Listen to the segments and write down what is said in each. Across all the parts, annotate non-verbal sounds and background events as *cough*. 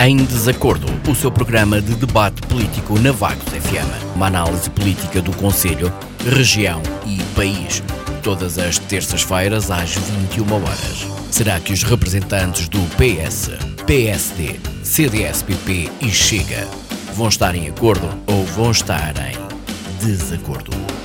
Em Desacordo, o seu programa de debate político na Vagos FM. Uma análise política do Conselho, região e país. Todas as terças-feiras às 21 horas. Será que os representantes do PS, PSD, CDS-PP e Chega vão estar em acordo ou vão estar em desacordo?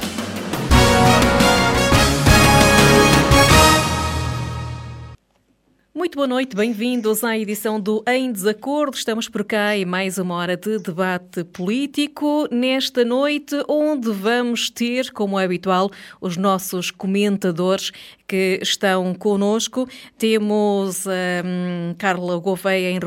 Muito boa noite, bem-vindos à edição do Em Desacordo. Estamos por cá em mais uma hora de debate político. Nesta noite, onde vamos ter, como é habitual, os nossos comentadores que estão conosco. Temos um, Carla Gouveia em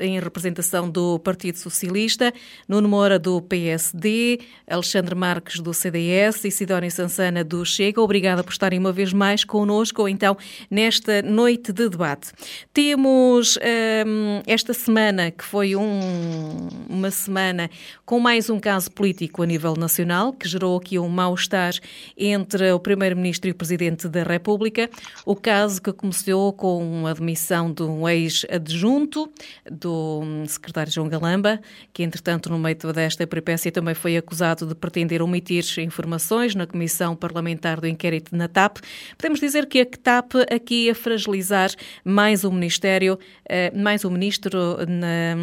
em representação do Partido Socialista, Nuno Moura do PSD, Alexandre Marques do CDS e Sidónia Sansana do Chega. Obrigada por estarem uma vez mais conosco, então, nesta noite de debate. Temos um, esta semana, que foi um, uma semana com mais um caso político a nível nacional, que gerou aqui um mal-estar entre o Primeiro-Ministro e o Presidente da República o caso que começou com a demissão de um ex-adjunto do secretário João Galamba, que entretanto no meio desta peripécia também foi acusado de pretender omitir informações na Comissão Parlamentar do Inquérito na TAP. Podemos dizer que a TAP aqui a fragilizar mais o Ministério, eh, mais o Ministro na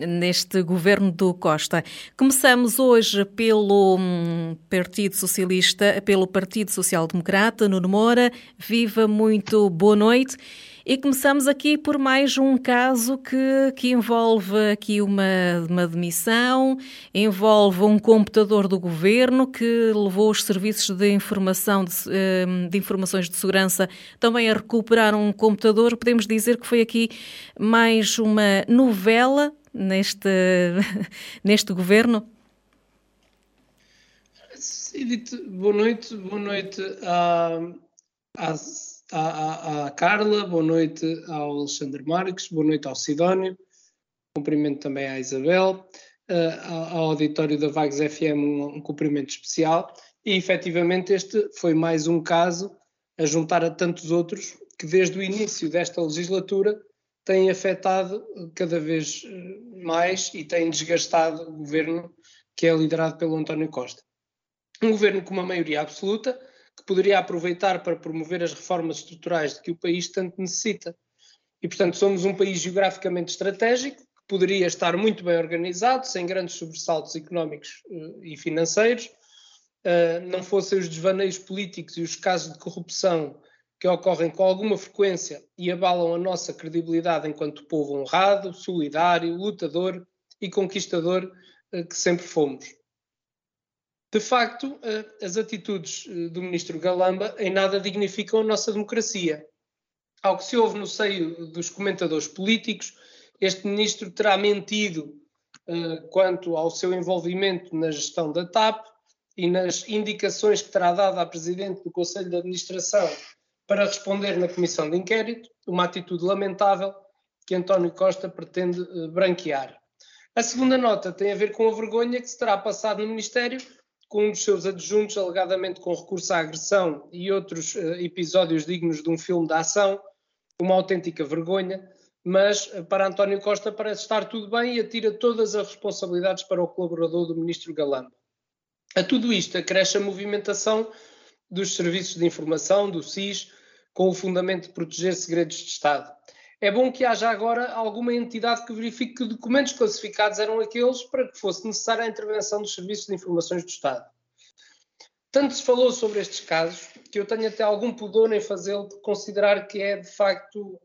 neste governo do Costa. Começamos hoje pelo hum, Partido Socialista, pelo Partido Social Democrata, Nuno Moura. Viva muito, boa noite. E começamos aqui por mais um caso que, que envolve aqui uma, uma demissão, envolve um computador do governo que levou os serviços de informação de, hum, de informações de segurança também a recuperar um computador. Podemos dizer que foi aqui mais uma novela neste, *laughs* neste governo? Edith, boa noite, boa noite à, à, Carla, boa noite ao Alexandre Marques, boa noite ao Sidónio, cumprimento também à Isabel, uh, ao auditório da Vagos FM um, um cumprimento especial e efetivamente este foi mais um caso a juntar a tantos outros que desde o início desta legislatura tem afetado cada vez eh, mais e tem desgastado o governo que é liderado pelo António Costa. Um governo com uma maioria absoluta que poderia aproveitar para promover as reformas estruturais de que o país tanto necessita. E, portanto, somos um país geograficamente estratégico que poderia estar muito bem organizado, sem grandes sobressaltos económicos uh, e financeiros, uh, não fossem os desvaneios políticos e os casos de corrupção que ocorrem com alguma frequência e abalam a nossa credibilidade enquanto povo honrado, solidário, lutador e conquistador eh, que sempre fomos. De facto, eh, as atitudes eh, do ministro Galamba em nada dignificam a nossa democracia. Ao que se ouve no seio dos comentadores políticos, este ministro terá mentido quanto ao seu envolvimento na gestão da TAP e nas indicações que terá dado à Presidente do Conselho de Administração para responder na comissão de inquérito, uma atitude lamentável que António Costa pretende uh, branquear. A segunda nota tem a ver com a vergonha que se terá passado no Ministério com um dos seus adjuntos, alegadamente com recurso à agressão e outros uh, episódios dignos de um filme de ação, uma autêntica vergonha, mas uh, para António Costa parece estar tudo bem e atira todas as responsabilidades para o colaborador do ministro Galamba. A tudo isto acresce a movimentação dos serviços de informação, do SIS, com o fundamento de proteger segredos de Estado. É bom que haja agora alguma entidade que verifique que documentos classificados eram aqueles para que fosse necessária a intervenção dos serviços de informações do Estado. Tanto se falou sobre estes casos que eu tenho até algum pudor em fazê-lo por considerar que é de facto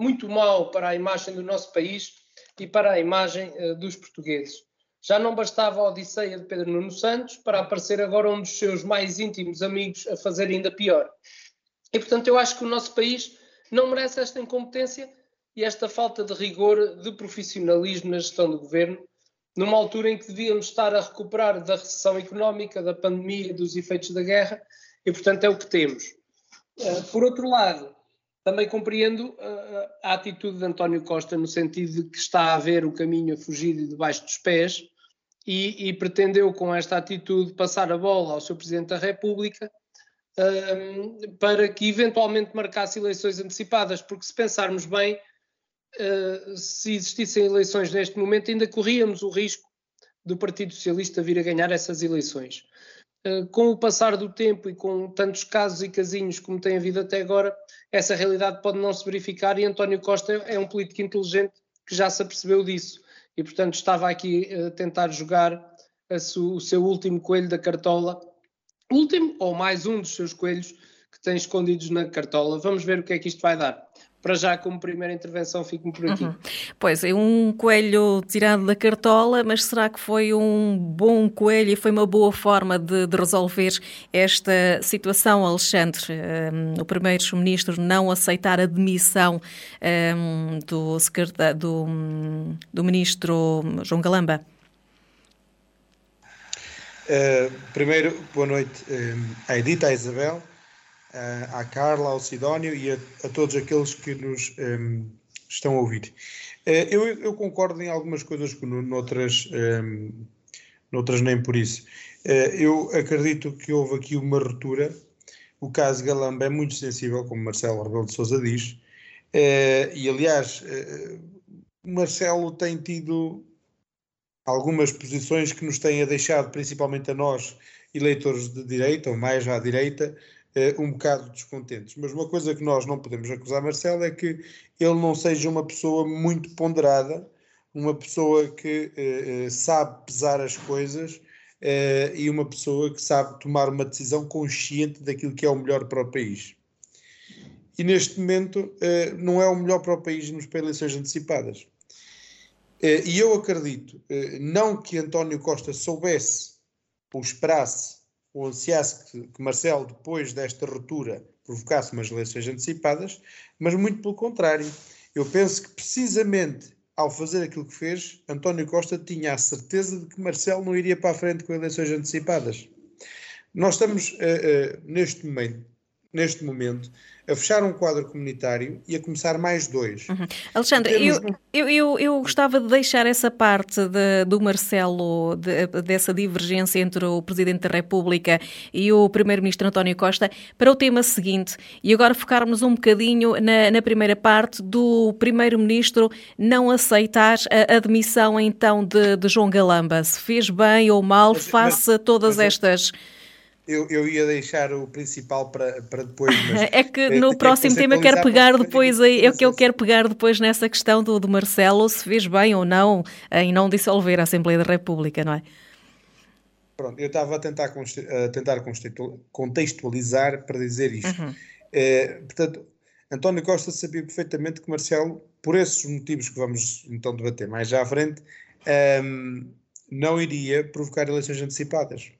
muito mau para a imagem do nosso país e para a imagem uh, dos portugueses. Já não bastava a odisseia de Pedro Nuno Santos para aparecer agora um dos seus mais íntimos amigos a fazer ainda pior. E, portanto, eu acho que o nosso país não merece esta incompetência e esta falta de rigor, de profissionalismo na gestão do governo, numa altura em que devíamos estar a recuperar da recessão económica, da pandemia, dos efeitos da guerra, e, portanto, é o que temos. Eh, por outro lado, também compreendo eh, a atitude de António Costa no sentido de que está a ver o caminho a fugir debaixo dos pés e, e pretendeu, com esta atitude, passar a bola ao seu Presidente da República um, para que eventualmente marcasse eleições antecipadas, porque se pensarmos bem, uh, se existissem eleições neste momento, ainda corríamos o risco do Partido Socialista vir a ganhar essas eleições. Uh, com o passar do tempo e com tantos casos e casinhos como tem havido até agora, essa realidade pode não se verificar e António Costa é um político inteligente que já se apercebeu disso e, portanto, estava aqui a tentar jogar a o seu último coelho da cartola, último ou mais um dos seus coelhos que tem escondidos na cartola. Vamos ver o que é que isto vai dar para já, como primeira intervenção, fico-me por aqui. Uhum. Pois, é um coelho tirado da cartola, mas será que foi um bom coelho e foi uma boa forma de, de resolver esta situação, Alexandre? Um, o primeiro-ministro não aceitar a demissão um, do, do, do ministro João Galamba? Uh, primeiro, boa noite à Edita, à Isabel à Carla, ao Sidónio e a, a todos aqueles que nos um, estão a ouvir. Uh, eu, eu, concordo em algumas coisas, noutras, um, noutras nem por isso. Uh, eu acredito que houve aqui uma ruptura. O caso Galamba é muito sensível, como Marcelo Rebelo de Sousa diz, uh, e aliás, Marcelo tem tido algumas posições que nos têm a deixado, principalmente a nós, eleitores de direita, ou mais à direita, uh, um bocado descontentes. Mas uma coisa que nós não podemos acusar Marcelo é que ele não seja uma pessoa muito ponderada, uma pessoa que uh, sabe pesar as coisas e uma pessoa que sabe tomar uma decisão consciente daquilo que é o melhor para o país. E neste momento não é o melhor para o país nos para eleições antecipadas. E eu acredito, não que António Costa soubesse ou esperasse ou ansiasse que, que Marcelo, depois desta ruptura, provocasse umas eleições antecipadas, mas muito pelo contrário. Eu penso que precisamente ao fazer aquilo que fez, António Costa tinha a certeza de que Marcelo não iria para a frente com eleições antecipadas. Nós estamos, uh, uh, neste momento, neste momento, a fechar um quadro comunitário e a começar mais dois. Uhum. Alexandre, Temos... eu, eu, eu, gostava de deixar essa parte de, do Marcelo, de, dessa divergência entre o Presidente da República e o Primeiro-Ministro António Costa, para o tema seguinte, e agora focarmos um bocadinho na, na primeira parte do Primeiro-Ministro não aceitar a admissão então de, de João Galamba. Se fez bem ou mal mas, face a todas mas, estas eu, eu ia deixar o principal para, para depois. *laughs* é que eh, no próximo tema eu quero pegar depois aí, é que eu quero pegar depois nessa questão do, do Marcelo, se fez bem ou não em não dissolver a Assembleia da República, não é? Pronto, eu estava a tentar, a tentar contextualizar para dizer isto. Uhum. É, portanto, António Costa sabia perfeitamente que Marcelo, por esses motivos que vamos então debater mais à frente, um, ehm, não iria provocar eleições antecipadas.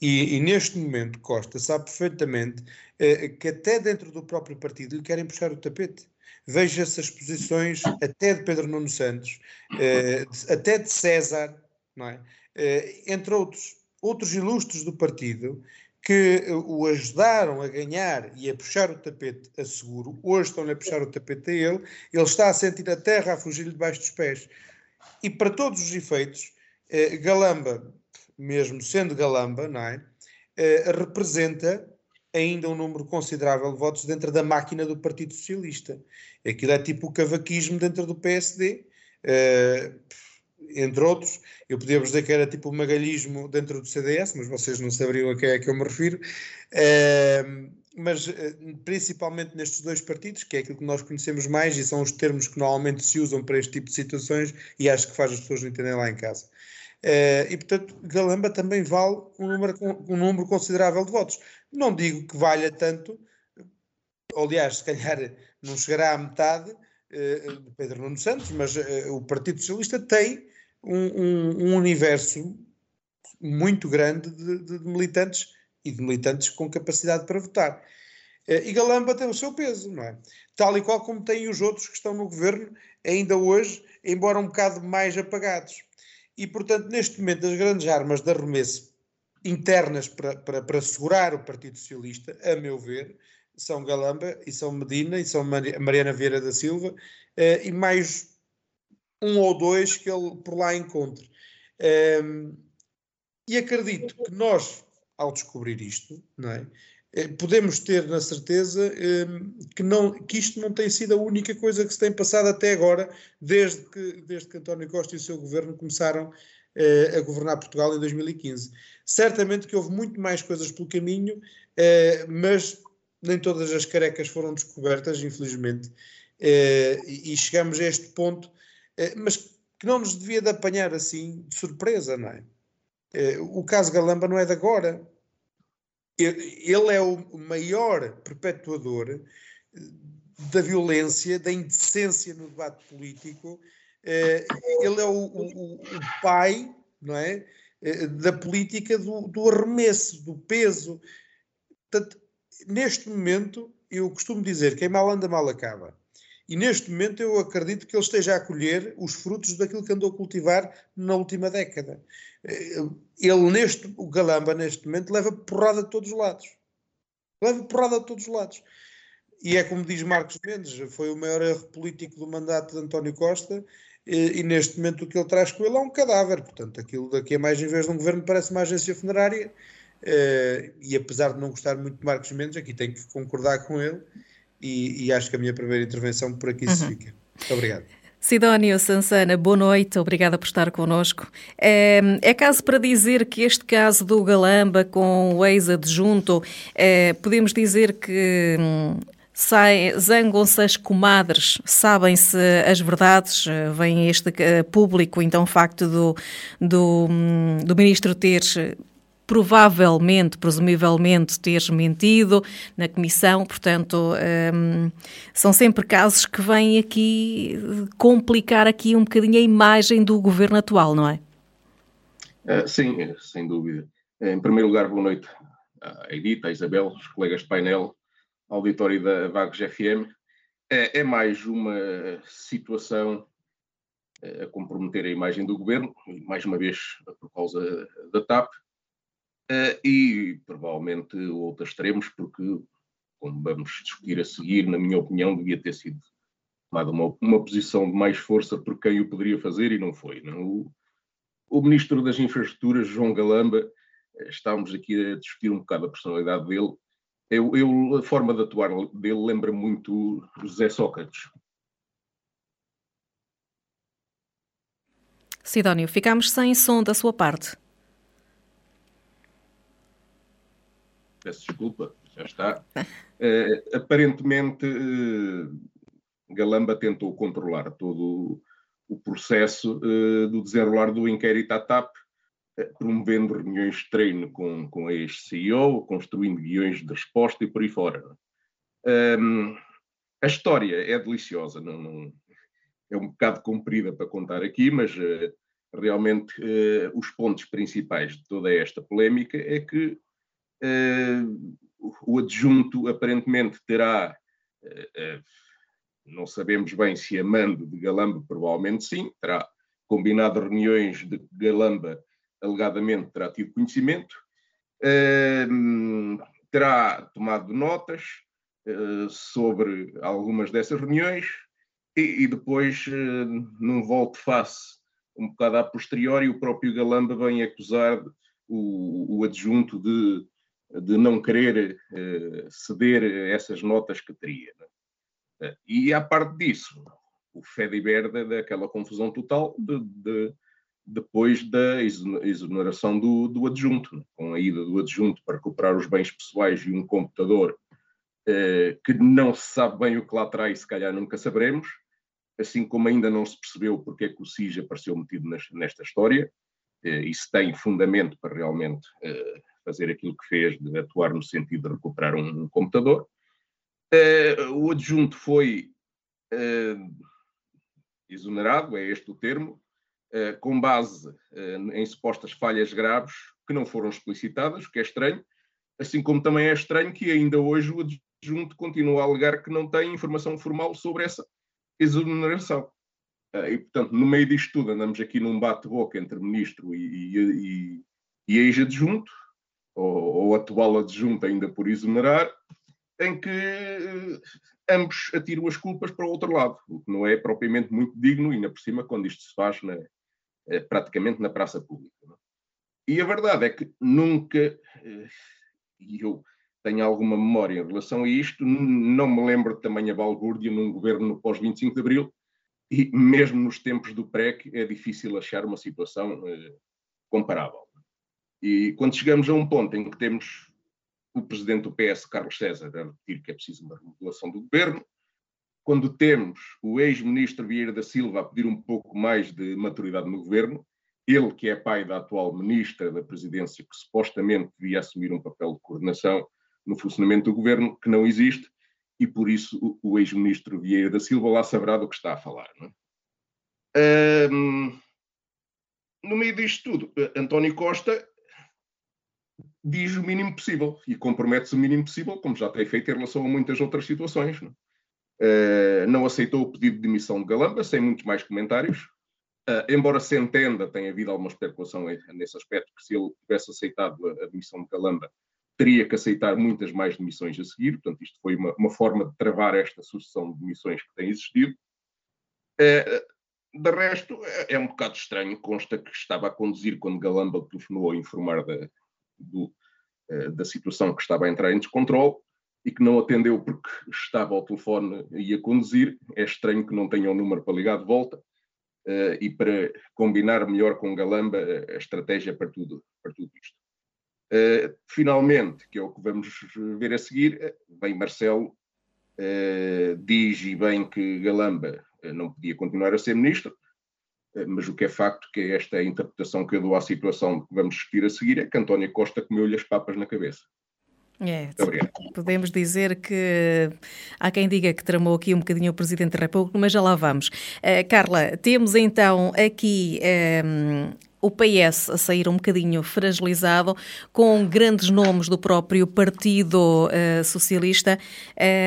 E, e, neste momento Costa sabe perfeitamente eh, que até dentro do próprio partido lhe querem puxar o tapete. Veja essas posições até de Pedro Nuno Santos, eh, até de César, é? Eh, entre outros, outros ilustres do partido que o ajudaram a ganhar e a puxar o tapete a seguro, hoje estão-lhe a puxar o tapete a ele, ele está a sentir a terra a fugir-lhe debaixo dos pés. E para todos os efeitos, eh, Galamba mesmo sendo galamba, não é? Uh, representa ainda um número considerável de votos dentro da máquina do Partido Socialista. Aquilo é tipo o cavaquismo dentro do PSD, uh, eh, entre outros. Eu podia dizer que era tipo o magalhismo dentro do CDS, mas vocês não saberiam a quem é que eu me refiro. Uh, mas principalmente nestes dois partidos, que é aquilo que nós conhecemos mais e são os termos que normalmente se usam para este tipo de situações e acho que faz as pessoas entenderem lá em casa. Uh, e, portanto, Galamba também vale um número, um número considerável de votos. Não digo que valha tanto, aliás, se calhar não chegará à metade uh, de Pedro Nuno Santos, mas uh, o Partido Socialista tem um, um, um universo muito grande de, de, militantes e de militantes com capacidade para votar. e Galamba tem o seu peso, não é? Tal e qual como têm os outros que estão no governo, ainda hoje, embora um bocado mais apagados. E, portanto, neste momento, as grandes armas de arremesso internas para, para, para segurar o Partido Socialista, a meu ver, são Galamba e são Medina e são Mariana Vieira da Silva uh, e mais um ou dois que ele por lá encontre. Ehm, e acredito que nós, ao descobrir isto, não é? Eh, podemos ter na certeza que, não, que isto não tem sido a única coisa que se tem passado até agora, desde que, desde que António Costa e o seu governo começaram a governar Portugal em 2015. Certamente que houve muito mais coisas pelo caminho, mas nem todas as carecas foram descobertas, infelizmente, e chegamos a este ponto, mas que não nos devia de apanhar assim de surpresa, não é? O caso Galamba não é de agora, ele é o maior perpetuador eh, da violência, da indecência no debate político. Eh, ele é o, o, o pai, não é? Eh, da política do, do arremesso, do peso. Portanto, neste momento, eu costumo dizer: quem mal anda, mal acaba. E neste momento eu acredito que ele esteja a colher os frutos daquilo que andou a cultivar na última década. Eh, ele, neste, o Galamba, neste momento, leva porrada de todos os lados. Leva porrada de todos os lados. E é como diz Marcos Mendes, foi o maior erro político do mandato de António Costa, e, e neste momento o que ele traz com ele é um cadáver. Portanto, aquilo daqui a mais, em vez de um governo, parece uma agência funerária. Eh, e apesar de não gostar muito de Marcos Mendes, aqui tenho que concordar com ele e, e, acho que a minha primeira intervenção por aqui uhum. se fica. Muito obrigado. Sidónio Sansana, boa noite, obrigada por estar connosco. É, é, caso para dizer que este caso do Galamba com o ex-adjunto, é, podemos dizer que hum, zangam-se as comadres, sabem-se as verdades, vem este uh, público, então o facto do, do, hum, do ministro ter provavelmente, presumivelmente, teres mentido na comissão, portanto, um, são sempre casos que vêm aqui complicar aqui um bocadinho a imagem do governo atual, não é? Uh, sim, sem dúvida. Em primeiro lugar, boa noite à Edita, à Isabel, os colegas de painel, auditório da Vagos FM. É, é mais uma situação eh, a comprometer a imagem do governo, mais uma vez por causa da TAP, e provavelmente outros extremos, porque, como vamos discutir a seguir, na minha opinião, devia ter sido tomada uma, uma posição de mais força por quem o poderia fazer e não foi. Não? O, o Ministro das Infraestruturas, João Galamba, eh, estávamos aqui a discutir um bocado a personalidade dele. Eu, eu a forma de atuar dele lembra muito José Sócrates. Sidónio, ficamos sem som da sua parte. Peço desculpa, já está. Uh, aparentemente, uh, Galamba tentou controlar todo o, processo uh, do desenrolar do inquérito à TAP, promovendo reuniões de treino com, com a ex-CEO, construindo guiões de resposta e por aí fora. Um, a história é deliciosa, não, não, é um bocado comprida para contar aqui, mas realmente os pontos principais de toda esta polémica é que o adjunto aparentemente terá, uh, uh, não sabemos bem se a mando de Galamba, provavelmente sim, terá combinado reuniões de Galamba, alegadamente terá tido conhecimento, terá tomado notas sobre algumas dessas reuniões e, depois, num volte-face um bocado a posteriori, o próprio Galamba vem acusar o adjunto de de não querer uh, ceder essas notas que teria. Né? Uh, e à parte disso, o Fediver daquela confusão total de, de, depois da exoneração do, do adjunto, né? com a ida do adjunto para recuperar os bens pessoais e um computador uh, que não se sabe bem o que lá traz, se calhar nunca saberemos, assim como ainda não se percebeu porque é que o SIG apareceu metido nesta história, e se tem fundamento para realmente fazer aquilo que fez, de atuar no sentido de recuperar um, um computador. Uh, o adjunto foi uh, exonerado, é este o termo, uh, com base em supostas falhas graves que não foram explicitadas, o que é estranho, assim como também é estranho que ainda hoje o adjunto continua a alegar que não tem informação formal sobre essa exoneração. E, portanto, no meio disto tudo, andamos aqui num bate-boca entre ministro e, e, e, e ex-adjunto, ou, ou atual adjunto ainda por exonerar, em que eh, ambos atiram as culpas para o outro lado, o que não é propriamente muito digno, ainda por cima, quando isto se faz na, eh, praticamente na praça pública. É? E a verdade é que nunca, eh, e eu tenho alguma memória em relação a isto. Não me lembro de tamanha balbúrdia num governo pós-25 de Abril e mesmo nos tempos do PREC é difícil achar uma situação comparável. E quando chegamos a um ponto em que temos o presidente do PS, Carlos César, a repetir que é preciso uma remodelação do governo, quando temos o ex-ministro Vieira da Silva a pedir um pouco mais de maturidade no governo, ele que é pai da atual ministra da presidência, que supostamente devia assumir um papel de coordenação, no funcionamento do governo, que não existe, e por isso o, ex-ministro Vieira da Silva lá saberá do que está a falar. É? No meio disto tudo, António Costa diz o mínimo possível e compromete-se o mínimo possível, como já tem feito em relação a muitas outras situações. Não, uh, não aceitou o pedido de demissão de Galamba, sem muitos mais comentários. Uh, embora se entenda, tem havido alguma especulação nesse aspecto, que se ele tivesse aceitado a, a demissão de Galamba, teria que aceitar muitas mais demissões a seguir, portanto, isto foi uma, uma forma de travar esta sucessão de demissões que tem existido. É, de resto, é, é um bocado estranho, consta que estava a conduzir quando Galamba telefonou a informar da, do, eh, da situação que estava a entrar em descontrole e que não atendeu porque estava ao telefone e a conduzir. É estranho que não tenha o um número para ligar de volta. Uh, e para combinar melhor com Galamba a estratégia para tudo, para tudo isto. Uh, finalmente, que é o que vamos ver a seguir, eh, vem Marcelo, uh, diz e bem que Galamba não podia continuar a ser ministro, mas o que é facto, que esta é a interpretação que eu dou à situação que vamos discutir a seguir, é que António Costa comeu-lhe as papas na cabeça. É, podemos dizer que há quem diga que tramou aqui um bocadinho o Presidente da República, mas já lá vamos. Uh, Carla, temos então aqui o PS a sair um bocadinho fragilizado, com grandes nomes do próprio Partido uh, Socialista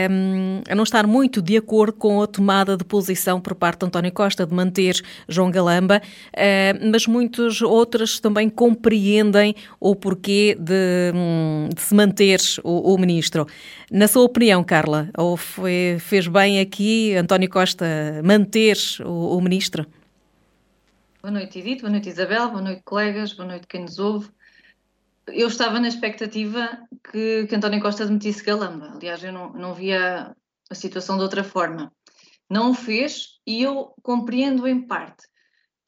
um, eh, a não estar muito de acordo com a tomada de posição por parte de António Costa de manter João Galamba, uh, mas muitos outros também compreendem o porquê de, um, de se manter o, o, ministro. Na sua opinião, Carla, ou foi, fez bem aqui António Costa manter o, o ministro? Boa noite, Edith. Boa noite, Isabel. Boa noite, colegas. Boa noite, quem nos ouve. Eu estava na expectativa que, que António Costa demitisse Galamba. Aliás, eu não, não via a situação de outra forma. Não o fez e eu compreendo em parte.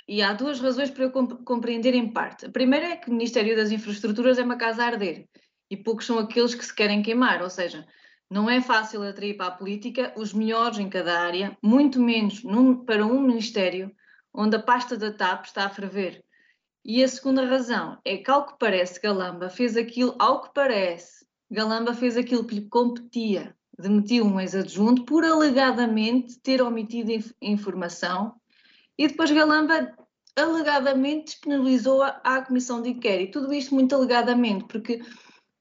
E há duas razões para eu compreender em parte. A primeira é que o Ministério das Infraestruturas é uma casa a arder e poucos são aqueles que se querem queimar, ou seja, não é fácil atrair para a política os melhores em cada área, muito menos num, para um Ministério onde a pasta da TAP está a ferver. E a segunda razão é que, ao que parece, Galamba fez aquilo, ao que parece, Galamba fez aquilo que lhe competia, demitiu um ex-adjunto por alegadamente ter omitido inf informação e depois Galamba alegadamente disponibilizou a, à comissão de inquérito. Tudo isto muito alegadamente, porque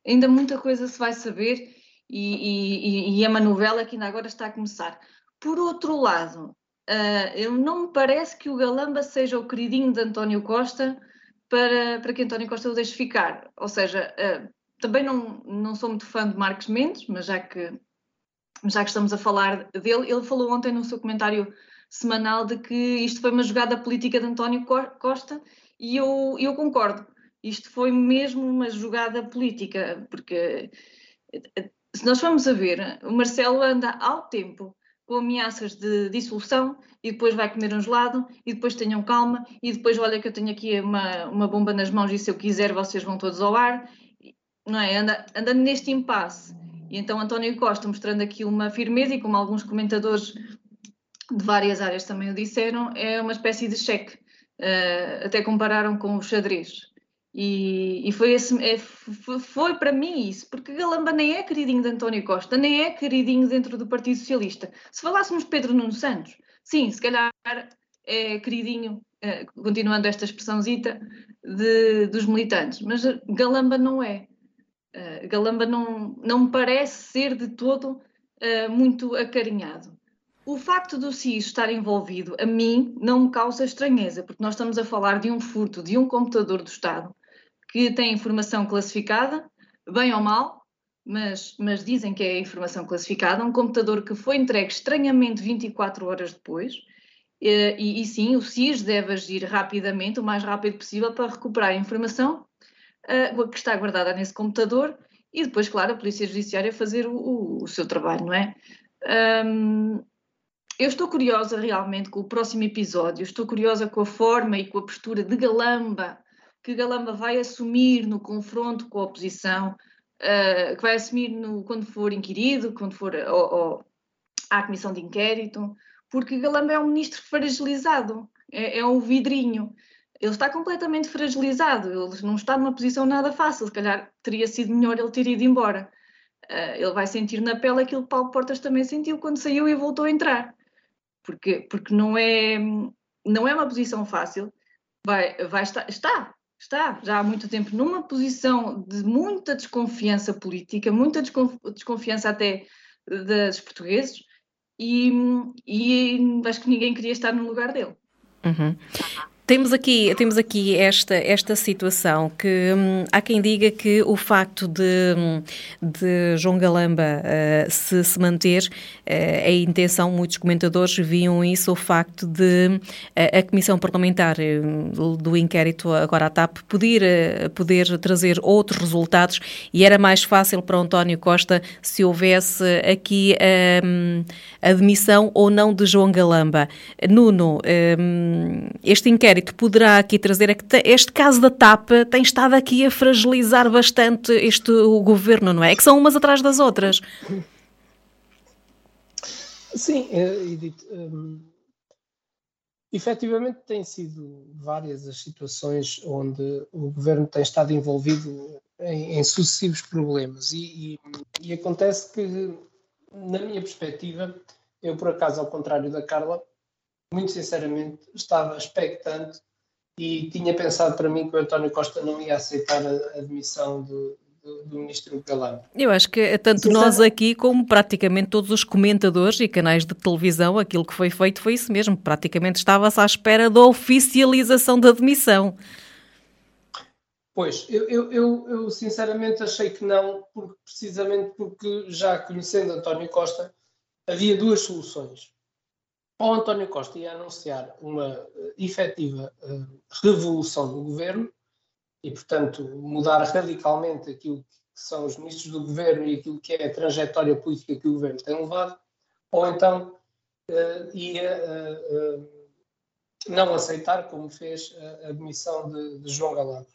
ainda muita coisa se vai saber e, e, e é uma novela que ainda agora está a começar. Por outro lado, Uh, eu não me parece que o Galamba seja o queridinho de António Costa para, para que António Costa o deixe ficar. Ou seja, uh, também não, não sou muito fã de Marcos Mendes, mas já que, já que estamos a falar dele, ele falou ontem no seu comentário semanal de que isto foi uma jogada política de António Costa e eu, eu concordo. Isto foi mesmo uma jogada política, porque eh, se nós formos a ver, o Marcelo anda ao tempo com ameaças de dissolução e depois vai comer um gelado e depois tenham calma e depois olha que eu tenho aqui uma, uma bomba nas mãos e se eu quiser vocês vão todos ao ar, não é? Anda, andando neste impasse. E então António Costa mostrando aqui uma firmeza e como alguns comentadores de várias áreas também o disseram, é uma espécie de cheque. Uh, até compararam com o xadrez. E, e foi, esse, é, foi, foi, para mim isso, porque Galamba nem é queridinho de António Costa, nem é queridinho dentro do Partido Socialista. Se falássemos Pedro Nuno Santos, sim, se calhar é queridinho, é, continuando esta expressãozita, de, dos militantes, mas Galamba não é. Uh, Galamba não, não parece ser de todo uh, muito acarinhado. O facto do CIS estar envolvido, a mim, não me causa estranheza, porque nós estamos a falar de um furto de um computador do Estado que tem informação classificada, bem ou mal, mas, mas dizem que é informação classificada, um computador que foi entregue estranhamente 24 horas depois, e, e, sim, o SIS deve agir rapidamente, o mais rápido possível, para recuperar a informação uh, que está guardada nesse computador e depois, claro, a Polícia Judiciária fazer o, o, o seu trabalho, não é? Um, eu estou curiosa realmente com o próximo episódio, estou curiosa com a forma e com a postura de Galamba que Galamba vai assumir no confronto com a oposição, uh, que vai assumir no, quando for inquirido, quando for à comissão de inquérito, porque Galamba é um ministro fragilizado, é, é um vidrinho. Ele está completamente fragilizado, ele não está numa posição nada fácil, se calhar teria sido melhor ele ter ido embora. Uh, ele vai sentir na pele aquilo que Paulo Portas também sentiu quando saiu e voltou a entrar. Porque, porque não, é, não é uma posição fácil. Vai, vai estar, está, está já há muito tempo numa posição de muita desconfiança política, muita desconfiança até dos portugueses, e, e acho que ninguém queria estar no lugar dele. Uhum. Temos aqui, temos aqui esta, esta situação que hum, há quem diga que o facto de, hum, de João Galamba uh, se, se manter, uh, a intenção, muitos comentadores viam isso, o facto de uh, a Comissão Parlamentar do inquérito agora à TAP poder, poder trazer outros resultados e era mais fácil para António Costa se houvesse aqui hum, a admissão ou não de João Galamba. Nuno, este inquérito que poderá aqui trazer é que este caso da TAP tem estado aqui a fragilizar bastante este o governo, não é? É que são umas atrás das outras. Sim, eh, Edith. Um, efetivamente, têm sido várias as situações onde o governo tem estado envolvido em, em sucessivos problemas e, e, e acontece que, na minha perspectiva, eu, por acaso, ao contrário da Carla, muito sinceramente, estava expectante e tinha pensado para mim que o António Costa não ia aceitar a admissão do, do, do ministro Galamba. Eu acho que tanto Sim, nós aqui como praticamente todos os comentadores e canais de televisão, aquilo que foi feito foi isso mesmo. Praticamente estava-se à espera da oficialização da admissão. Pois, eu, eu, eu, eu, sinceramente achei que não, porque, precisamente porque já conhecendo António Costa, havia duas soluções ou António Costa ia anunciar uma uh, efetiva uh, revolução do governo e, portanto, mudar radicalmente aquilo que são os ministros do governo e aquilo que é a trajetória política que o governo tem levado, ou então uh, ia não aceitar, como fez a admissão de, de João Galamba.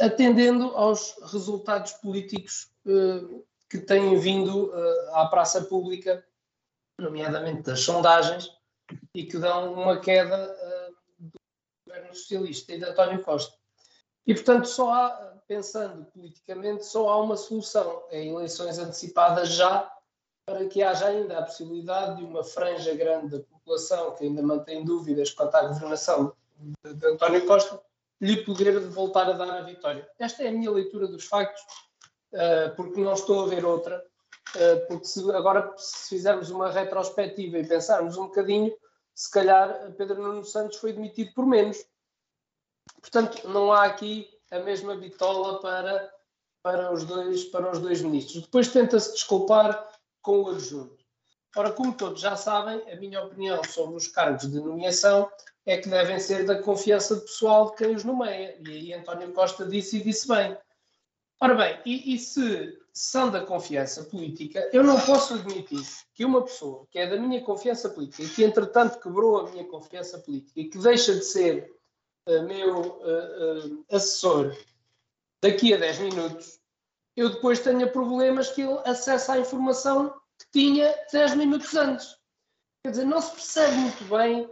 Atendendo aos resultados políticos que têm vindo à praça pública nomeadamente das sondagens, e que dão uma queda uh, do governo socialista e de António Costa. E, portanto, só há, pensando politicamente, só há uma solução: é eleições antecipadas já, para que haja ainda a possibilidade de uma franja grande da população que ainda mantém dúvidas quanto à governação de, de António Costa, lhe poder voltar a dar a vitória. Esta é a minha leitura dos factos, uh, porque não estou a ver outra. Eh, porque se, agora, se fizermos uma retrospectiva e pensarmos um bocadinho, se calhar Pedro Nuno Santos foi demitido por menos. Portanto, não há aqui a mesma bitola para, para, os, dois, para os dois ministros. Depois tenta-se desculpar com o adjunto. Ora, como todos já sabem, a minha opinião sobre os cargos de nomeação é que devem ser da confiança pessoal de quem os nomeia. E aí António Costa disse e disse bem. Ora bem, e, e se são da confiança política, eu não posso admitir que uma pessoa que é da minha confiança política e que entretanto quebrou a minha confiança política e que deixa de ser uh, meu uh, uh, assessor daqui a 10 minutos, eu depois tenha problemas que ele acessa a informação que tinha 10 minutos antes. Quer dizer, não se percebe muito bem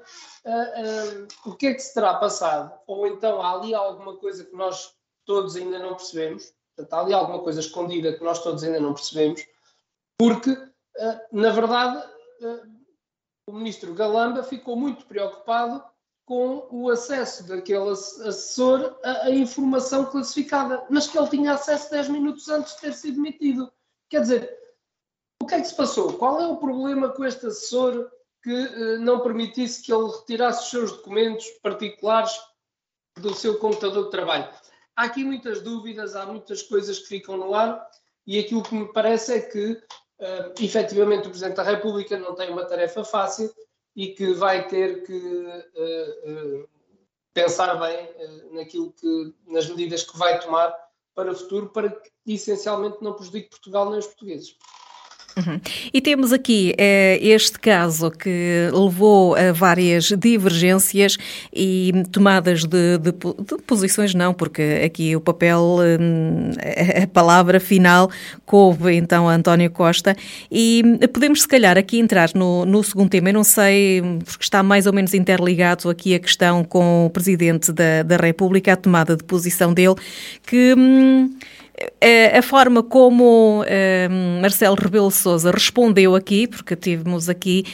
o que é que se terá passado, ou então há ali alguma coisa que nós todos ainda não percebemos Portanto, há ali alguma coisa escondida que nós todos ainda não percebemos, porque, uh, na verdade, uh, o ministro Galamba ficou muito preocupado com o acesso daquele assessor à, informação classificada, mas que ele tinha acesso 10 minutos antes de ter sido demitido. Quer dizer, o que é que se passou? Qual é o problema com este assessor que uh, não permitisse que ele retirasse os seus documentos particulares do seu computador de trabalho? Há aqui muitas dúvidas, há muitas coisas que ficam no ar e aquilo que me parece é que, uh, efetivamente, o Presidente da República não tem uma tarefa fácil e que vai ter que uh, uh, pensar bem naquilo que, nas medidas que vai tomar para o futuro, para que essencialmente não prejudique Portugal nem os portugueses. Uhum. E temos aqui eh, este caso que levou a várias divergências e tomadas de, de, de posições, não, porque aqui o papel, eh, a palavra final coube então a António Costa. E podemos, se calhar, aqui entrar no, no segundo tema. Eu não sei, porque está mais ou menos interligado aqui a questão com o Presidente da, da República, a tomada de posição dele, que. Hum, a forma como um, Marcelo Rebelo Sousa respondeu aqui, porque tivemos aqui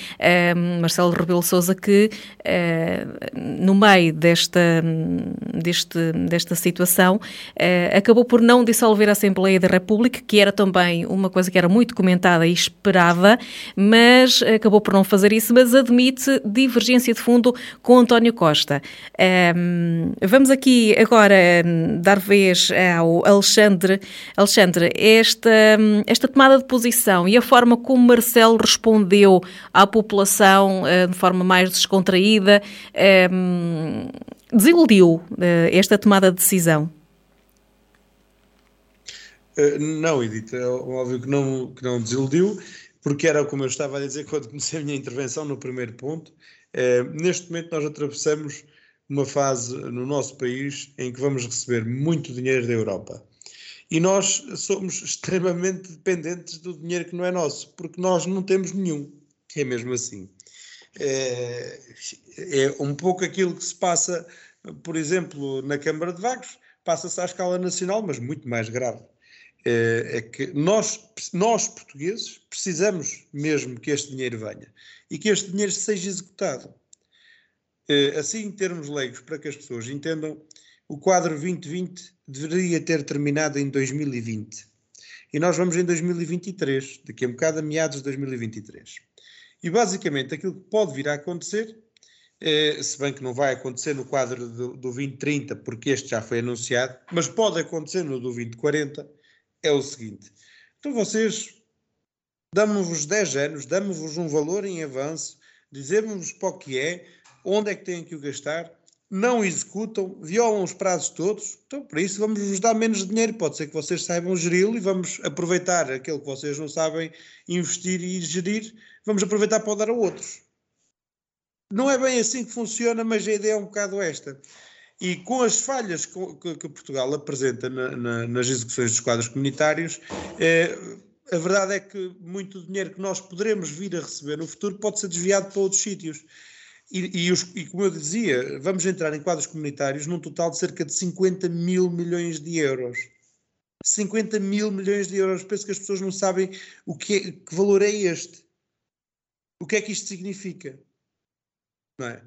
um, Marcelo Rebelo Sousa que, uh, no meio desta, deste, desta situação, uh, acabou por não dissolver a Assembleia da República, que era também uma coisa que era muito comentada e esperada, mas acabou por não fazer isso, mas admite divergência de fundo com António Costa. Um, vamos aqui agora dar vez ao Alexandre Alexandre. Alexandre, esta, esta tomada de posição e a forma como Marcelo respondeu à população uh, de forma mais descontraída um, desiludiu esta tomada de decisão? Uh, não, Edith, é óbvio que não, que não desiludiu, porque era como eu estava a dizer quando comecei a minha intervenção no primeiro ponto. neste momento nós atravessamos uma fase no nosso país em que vamos receber muito dinheiro da Europa. E nós somos extremamente dependentes do dinheiro que não é nosso, porque nós não temos nenhum. É mesmo assim. É, é um pouco aquilo que se passa, por exemplo, na Câmara de Vagos, passa-se à escala nacional, mas muito mais grave. É, é, que nós, nós, portugueses, precisamos mesmo que este dinheiro venha e que este dinheiro seja executado. É, assim, em termos leigos, para que as pessoas entendam, o quadro 2020 deveria ter terminado em 2020. E nós vamos em 2023, daqui a um bocado a meados de 2023. E basicamente aquilo que pode vir a acontecer, é, se bem que não vai acontecer no quadro do, do 2030, porque este já foi anunciado, mas pode acontecer no do 2040, é o seguinte. Então vocês damos-vos 10 anos, damos-vos um valor em avanço, dizemos-vos para o que é, onde é que têm que o gastar, não executam, violam os prazos todos, então para isso vamos vos dar menos dinheiro. Pode ser que vocês saibam geri-lo e vamos aproveitar aquilo que vocês não sabem investir e gerir, vamos aproveitar para dar a outros. Não é bem assim que funciona, mas a ideia é um bocado esta. E com as falhas que, Portugal apresenta na, na, nas execuções dos quadros comunitários, é, a verdade é que muito dinheiro que nós poderemos vir a receber no futuro pode ser desviado para outros sítios. E, e, os, e, como eu dizia, vamos entrar em quadros comunitários num total de cerca de 50 mil milhões de euros. 50 mil milhões de euros. Penso que as pessoas não sabem o que, é, que valor é este. O que é que isto significa? Não é?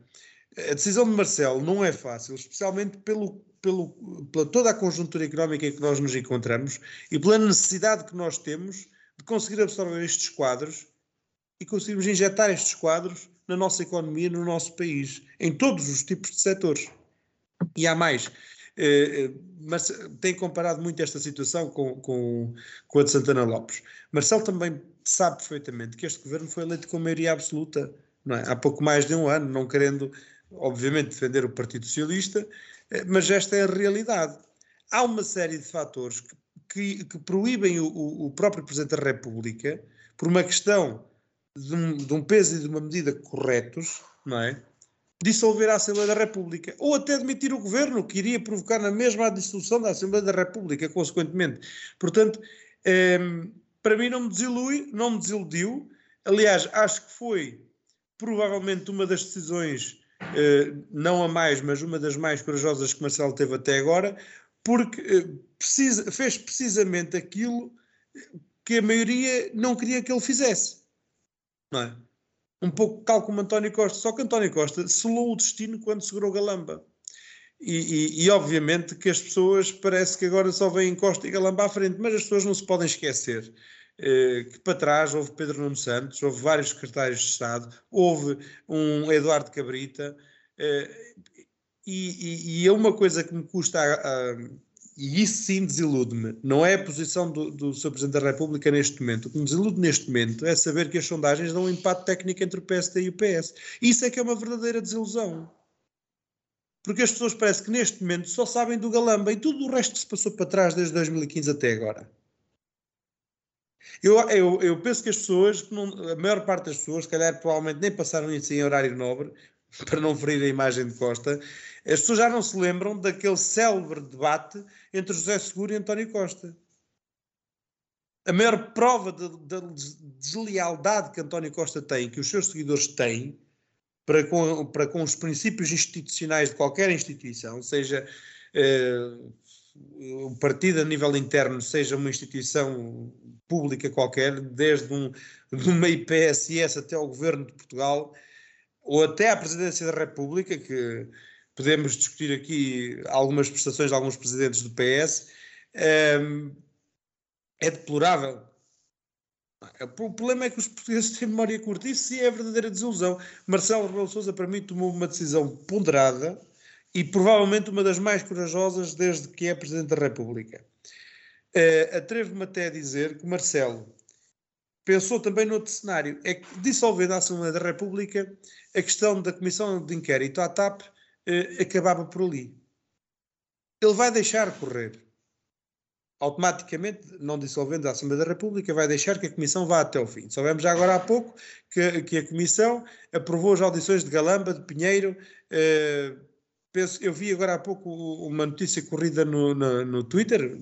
A decisão de Marcelo não é fácil, especialmente pelo, pelo, pela toda a conjuntura económica em que nós nos encontramos e pela necessidade que nós temos de conseguir absorver estes quadros e conseguirmos injetar estes quadros na nossa economia, no nosso país, em todos os tipos de setores. E há mais. Eh, eh, mas tem comparado muito esta situação com, com, com a de Santana Lopes. Marcelo também sabe perfeitamente que este governo foi eleito com maioria absoluta é? há pouco mais de um ano, não querendo, obviamente, defender o Partido Socialista, eh, mas esta é a realidade. Há uma série de fatores que, que, que proíbem o, o próprio Presidente da República, por uma questão de um, de um peso e de uma medida corretos, não é? dissolver a Assembleia da República, ou até demitir o governo, que iria provocar na mesma a dissolução da Assembleia da República, consequentemente. Portanto, eh, para mim não me desilui, não me desiludiu. Aliás, acho que foi provavelmente uma das decisões, eh, não a mais, mas uma das mais corajosas que Marcelo teve até agora, porque eh, precisa, fez precisamente aquilo que a maioria não queria que ele fizesse não é? Um pouco tal como António Costa, só que António Costa selou o destino quando segurou Galamba. E, e, e, obviamente que as pessoas parece que agora só veem Costa e Galamba à frente, mas as pessoas não se podem esquecer eh, que para trás houve Pedro Nuno Santos, houve vários secretários de Estado, houve um Eduardo Cabrita, eh, e, e, é uma coisa que me custa a, a e isso sim desilude-me. Não é a posição do, do Sr. Presidente da República neste momento. O que me desilude neste momento é saber que as sondagens dão um empate técnico entre o PSD e o PS. Isso é que é uma verdadeira desilusão. porque as pessoas parece que neste momento só sabem do Galamba e tudo o resto se passou para trás desde 2015 até agora. Eu, eu, eu penso que as pessoas, a maior parte das pessoas, se calhar provavelmente nem passaram isso em horário nobre, *laughs* para não ferir a imagem de Costa, as pessoas já não se lembram daquele célebre debate entre José Seguro e António Costa. A maior prova da de, de deslealdade que António Costa tem, que os seus seguidores têm, para com, para com os princípios institucionais de qualquer instituição, seja eh, o partido a nível interno, seja uma instituição pública qualquer, desde um, uma IPSS até ao governo de Portugal, ou até à presidência da República, que podemos discutir aqui algumas prestações de alguns presidentes do PS, é deplorável o problema é que os portugueses têm memória curta. Isso é a verdadeira desilusão. Marcelo Rebelo Sousa, para mim, tomou uma decisão ponderada e provavelmente uma das mais corajosas desde que é Presidente da República. Uh, Atrevo-me até a dizer que Marcelo pensou também noutro cenário. É que, dissolvendo a Assembleia da República, a questão da Comissão de Inquérito à TAP uh, acabava por ali. Ele vai deixar correr automaticamente, não dissolvendo a Assembleia da República, vai deixar que a Comissão vá até o fim. Soubemos já agora há pouco que, que a Comissão aprovou as audições de Galamba, de Pinheiro. Eh, penso, eu vi agora há pouco uma notícia corrida no, no, no, Twitter,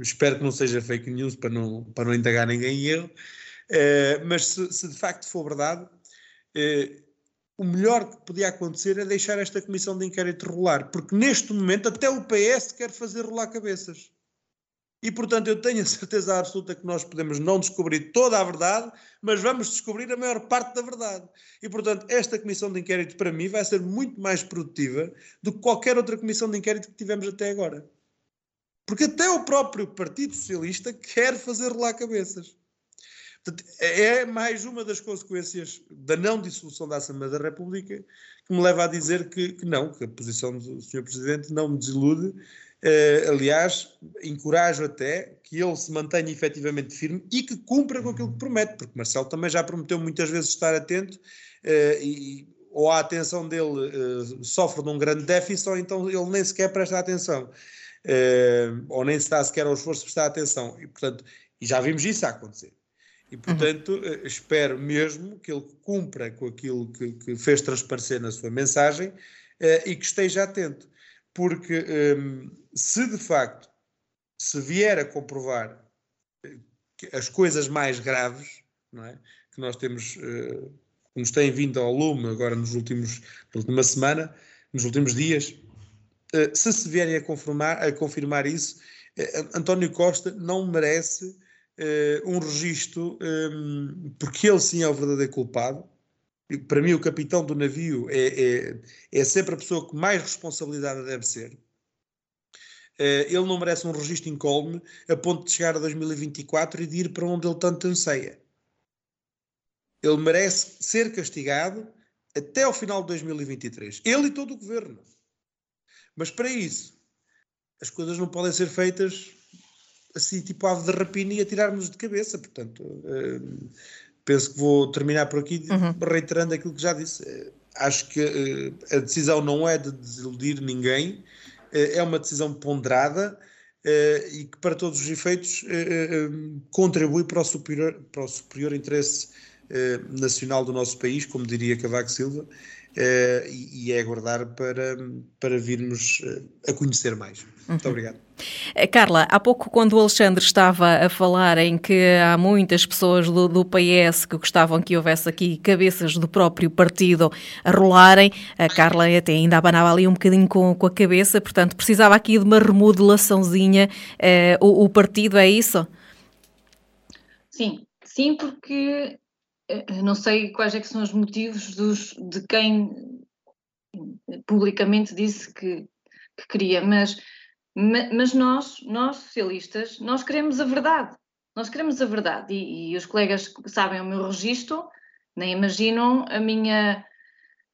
espero que não seja fake news para não, para não indagar ninguém em erro, eh, mas se, se, de facto for verdade, eh, o melhor que podia acontecer é deixar esta comissão de inquérito rolar, porque neste momento até o PS quer fazer rolar cabeças. E, portanto, eu tenho a certeza absoluta que nós podemos não descobrir toda a verdade, mas vamos descobrir a maior parte da verdade. E, portanto, esta comissão de inquérito, para mim, vai ser muito mais produtiva do que qualquer outra comissão de inquérito que tivemos até agora. Porque até o próprio Partido Socialista quer fazer lá cabeças. Portanto, é mais uma das consequências da não dissolução da Assembleia da República que me leva a dizer que, que não, que a posição do Sr. Presidente não me desilude. Uh, aliás, encorajo até que ele se mantenha efetivamente firme e que cumpra com aquilo que promete, porque Marcelo também já prometeu muitas vezes estar atento uh, e ou a atenção dele uh, sofre de um grande déficit ou então ele nem sequer presta atenção ou nem se dá sequer ao esforço de prestar atenção. E portanto, e já vimos isso a acontecer e portanto uhum. espero mesmo que ele cumpra com aquilo que, que fez transparecer na sua mensagem e que esteja atento porque um, se de facto se vier a comprovar eh, as coisas mais graves é? que nós temos, uh, que nos têm vindo ao lume agora nos últimos, na última semana, nos últimos dias, uh, se se vierem a confirmar, a confirmar isso, uh, António Costa não merece um registro, um, porque ele sim é o verdadeiro culpado, para mim, o capitão do navio é, é, é sempre a pessoa que mais responsabilidade deve ser. Uh, ele não merece um registro incólume a ponto de chegar a 2024 e de ir para onde ele tanto anseia. Ele merece ser castigado até ao final de 2023. Ele e todo o governo. Mas para isso, as coisas não podem ser feitas assim, tipo ave de rapina e atirarmos de cabeça. Portanto, uh, penso que vou terminar por aqui uhum. reiterando aquilo que já disse. Eh, acho que uh, a decisão não é de desiludir ninguém, uh, é uma decisão ponderada e que, para todos os efeitos, contribui para o superior, para o superior interesse nacional do nosso país, como diria Cavaco Silva, Uh, e, e, é aguardar para, para virmos uh, a conhecer mais. Muito uhum. obrigado. Eh, Carla, há pouco, quando o Alexandre estava a falar em que há muitas pessoas do, do, PS que gostavam que houvesse aqui cabeças do próprio partido a rolarem, a Carla até ainda abanava ali um bocadinho com, com a cabeça, portanto, precisava aqui de uma remodelaçãozinha. Uh, o, o partido é isso? Sim, sim, porque não sei quais é são os motivos dos, de quem publicamente disse que, que queria, mas, mas nós, nós socialistas, nós queremos a verdade. Nós queremos a verdade e, e os colegas sabem o meu registro nem imaginam a minha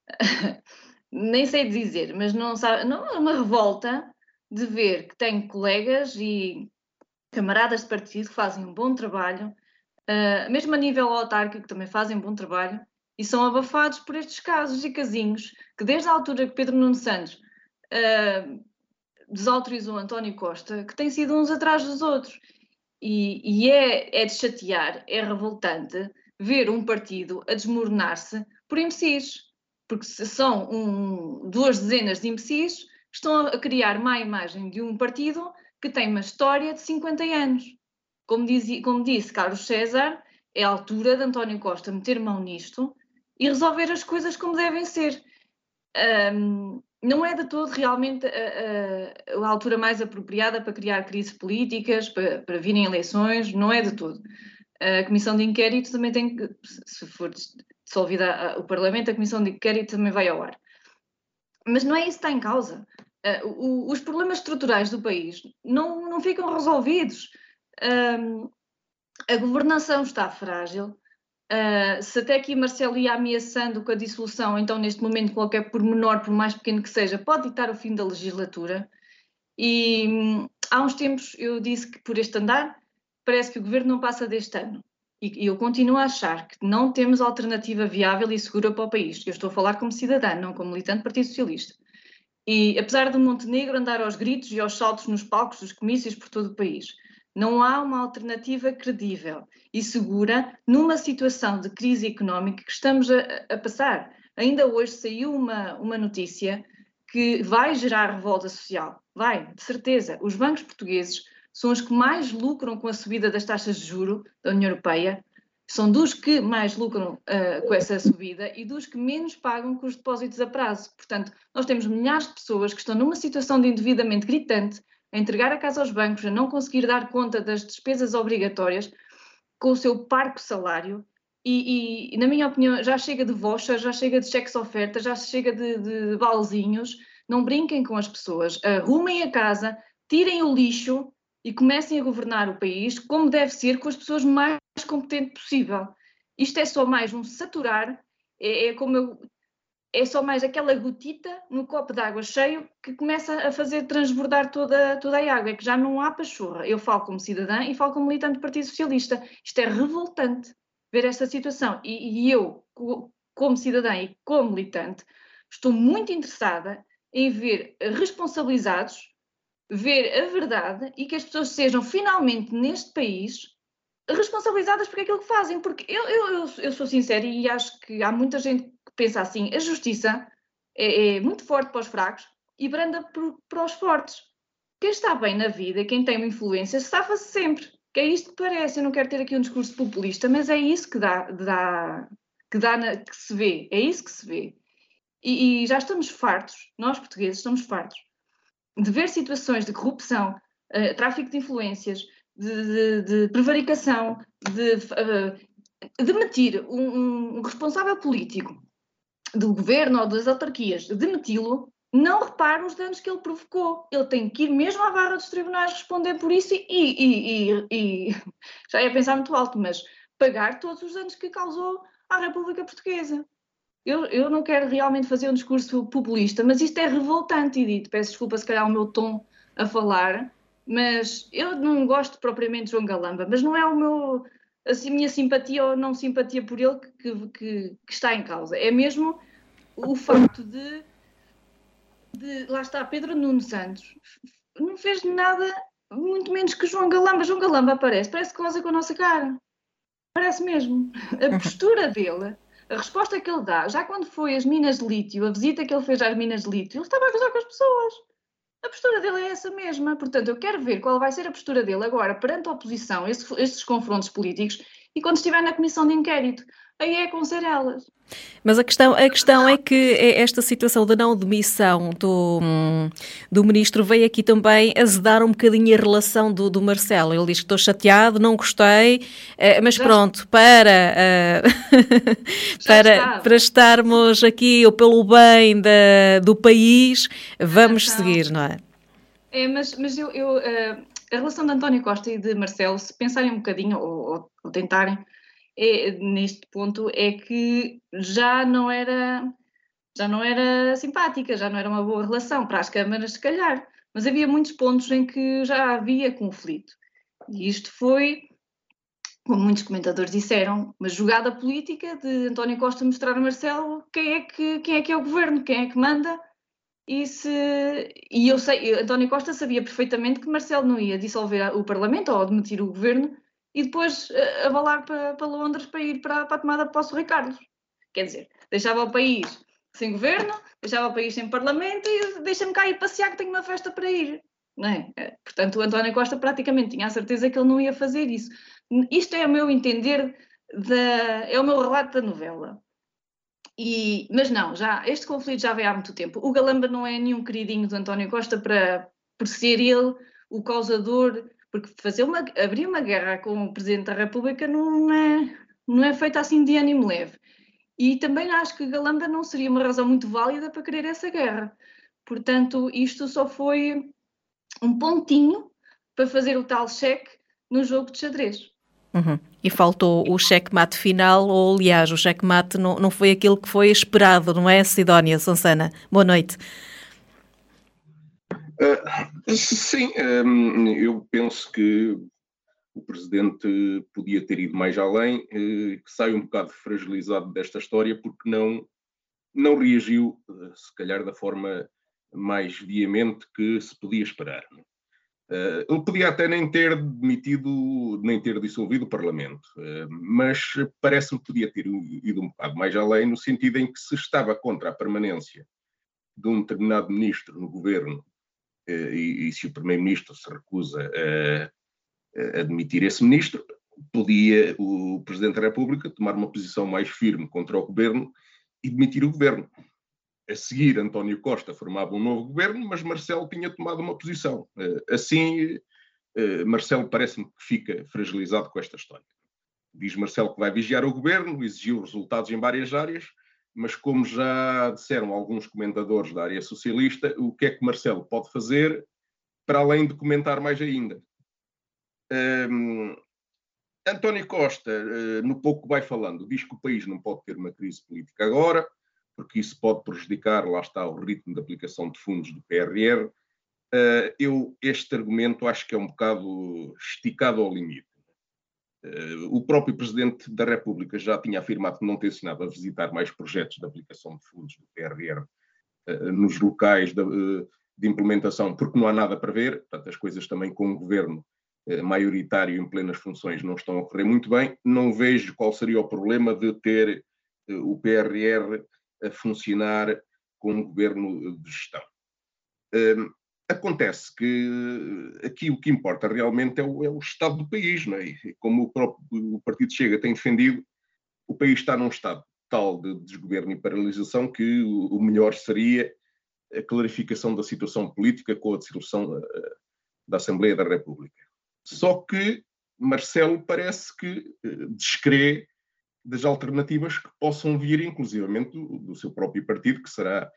*laughs* nem sei dizer, mas não sabe, não é uma revolta de ver que tenho colegas e camaradas de partido que fazem um bom trabalho, uh, mesmo a nível autárquico, também fazem bom trabalho e são abafados por estes casos e casinhos que, desde a altura que Pedro Nuno Santos uh, desautorizou António Costa, que tem sido uns atrás dos outros. E, e é, é de chatear, é revoltante ver um partido a desmoronar-se por imbecis, porque são um, duas dezenas de imbecis que estão a criar má imagem de um partido que tem uma história de 50 anos. Como, diz, como disse Carlos César, é a altura de António Costa meter mão nisto e resolver as coisas como devem ser. Um, não é de todo realmente a, a, a, altura mais apropriada para criar crises políticas, para, para virem eleições, não é de todo. A comissão de inquérito também tem que, se for dissolvida o Parlamento, a comissão de inquérito também vai ao ar. Mas não é isso que está em causa. Uh, o, os problemas estruturais do país não, não ficam resolvidos. Uh, a governação está frágil. Uh, se até aqui Marcelo ia ameaçando com a dissolução, então neste momento qualquer pormenor, por mais pequeno que seja, pode ditar o fim da legislatura. E um, há uns tempos eu disse que por este andar parece que o governo não passa deste ano. E, e eu continuo a achar que não temos alternativa viável e segura para o país. Eu estou a falar como cidadã, não como militante do Partido Socialista. E apesar do Montenegro andar aos gritos e aos saltos nos palcos dos comícios por todo o país, não há uma alternativa credível e segura numa situação de crise económica que estamos a, a passar. Ainda hoje saiu uma, uma notícia que vai gerar revolta social. Vai, de certeza. Os bancos portugueses são os que mais lucram com a subida das taxas de juro da União Europeia, são dos que mais lucram uh, com essa subida e dos que menos pagam com os depósitos a prazo. Portanto, nós temos milhares de pessoas que estão numa situação de endividamento gritante, a entregar a casa aos bancos, a não conseguir dar conta das despesas obrigatórias com o seu parco salário. E, e na minha opinião, já chega de voucher, já chega de cheques oferta, já chega de, de balzinhos. Não brinquem com as pessoas, arrumem a casa, tirem o lixo e comecem a governar o país como deve ser, com as pessoas mais competentes possível. Isto é só mais um saturar, é, é como eu, é só mais aquela gotita no copo de água cheio que começa a fazer transbordar toda, toda a água, é que já não há pachorra. Eu falo como cidadã e falo como militante do Partido Socialista. Isto é revoltante ver esta situação. E, e eu, como cidadã e como militante, estou muito interessada em ver responsabilizados ver a verdade e que as pessoas sejam finalmente neste país responsabilizadas por aquilo que fazem, porque eu, eu, eu sou sincera e acho que há muita gente pensa assim, a justiça é, é muito forte para os fracos e branda para os fortes. Quem está bem na vida, quem tem uma influência, safa-se sempre. Que é isto que parece. Eu não quero ter aqui um discurso populista, mas é isso que dá, dá, que, dá na, que se vê. É isso que se vê. E, e já estamos fartos, nós portugueses estamos fartos de ver situações de corrupção, uh, tráfico de influências, de, de, de prevaricação, de uh, demitir um, um, responsável político do governo ou das autarquias, demiti-lo, não repara os danos que ele provocou. Ele tem que ir mesmo à barra dos tribunais responder por isso e, e, e, e *laughs* já ia pensar muito alto, mas pagar todos os danos que causou à República Portuguesa. Eu, eu não quero realmente fazer um discurso populista, mas isto é revoltante, Edith. Peço desculpa, se calhar, o meu tom a falar, mas eu não gosto propriamente de João Galamba, mas não é o meu, a minha simpatia ou não simpatia por ele que, que, que está em causa. É mesmo o facto de, de, Lá está, Pedro Nuno Santos não fez nada, muito menos que João Galamba. João Galamba aparece, parece que goza com a nossa cara. Parece mesmo. A postura dele a resposta que ele dá, já quando foi às minas de lítio, a visita que ele fez às minas de lítio, ele estava a gozar com as pessoas. A postura dele é essa mesma. Portanto, eu quero ver qual vai ser a postura dele agora perante a oposição, estes, estes confrontos políticos, e quando estiver na comissão de inquérito aí é com ser elas. Mas a questão, a questão é que é esta situação da não demissão do, do ministro veio aqui também azedar um bocadinho a relação do, do Marcelo. Ele diz que estou chateado, não gostei, eh, mas pronto, para, eh, *laughs* para, para estarmos aqui ou pelo bem da, do país, vamos seguir, não é? É, mas, mas eu, eu uh, a relação de António Costa e de Marcelo, se pensarem um bocadinho ou, ou tentarem, é, neste ponto é que já não era já não era simpática, já não era uma boa relação para as câmaras, se calhar, mas havia muitos pontos em que já havia conflito. E isto foi, como muitos comentadores disseram, uma jogada política de António Costa mostrar a Marcelo quem é que, quem é, que é o governo, quem é que manda e, se, e eu sei, António Costa sabia perfeitamente que Marcelo não ia dissolver o Parlamento ou demitir o governo e depois uh, avalar para, para Londres para ir para, para a tomada de posse do Rei Carlos. Quer dizer, deixava o país sem governo, deixava o país sem parlamento e deixa-me cá ir passear que tenho uma festa para ir. Não é? Eh, portanto, o António Costa praticamente tinha a certeza que ele não ia fazer isso. Isto é o meu entender, da, é o meu relato da novela. E, mas não, já, este conflito já vem há muito tempo. O Galamba não é nenhum queridinho do António Costa para, por ser ele o causador, porque fazer uma, abrir uma guerra com o Presidente da República não é, não é feito assim de ânimo leve. E também acho que Galamba não seria uma razão muito válida para querer essa guerra. Portanto, isto só foi um pontinho para fazer o tal cheque no jogo de xadrez. Uhum. E faltou o cheque-mate final, ou aliás, o cheque-mate não, não foi aquilo que foi esperado, não é, Sidónia Sansana? Boa noite. Uh, sim, um, eu penso que o Presidente podia ter ido mais além, uh, que sai um bocado fragilizado desta história porque não, não reagiu, se calhar, da forma mais veemente que se podia esperar. Uh, ele podia até nem ter demitido, nem ter dissolvido o Parlamento, uh, mas parece-me que podia ter ido um bocado mais além, no sentido em que se estava contra a permanência de um determinado ministro no governo e, e, se o primeiro-ministro se recusa a, a admitir esse ministro, podia o Presidente da República tomar uma posição mais firme contra o governo e demitir o governo. A seguir, António Costa formava um novo governo, mas Marcelo tinha tomado uma posição. Eh, assim, eh, Marcelo parece-me que fica fragilizado com esta história. Diz Marcelo que vai vigiar o governo, exigiu resultados em várias áreas, mas como já disseram alguns comentadores da área socialista, o que é que Marcelo pode fazer para além de comentar mais ainda? Um, António Costa, uh, no pouco vai falando, diz que o país não pode ter uma crise política agora, porque isso pode prejudicar, lá está, o ritmo de aplicação de fundos do PRR. Eh, eu, este argumento, acho que é um bocado esticado ao limite. Uh, o próprio Presidente da República já tinha afirmado que não tem ensinado a visitar mais projetos de aplicação de fundos do PRR uh, nos locais de, de, implementação, porque não há nada para ver, portanto, as coisas também com o governo maioritário em plenas funções não estão a correr muito bem. Não vejo qual seria o problema de ter o PRR a funcionar com um governo de gestão. Acontece que aqui o que importa realmente é o, é o estado do país, não é? E como o próprio o Partido Chega tem defendido, o país está num estado tal de desgoverno e paralisação que o, o melhor seria a clarificação da situação política com a dissolução uh, da Assembleia da República. Só que Marcelo parece que descrê das alternativas que possam vir, inclusivamente, do, do seu próprio partido, que será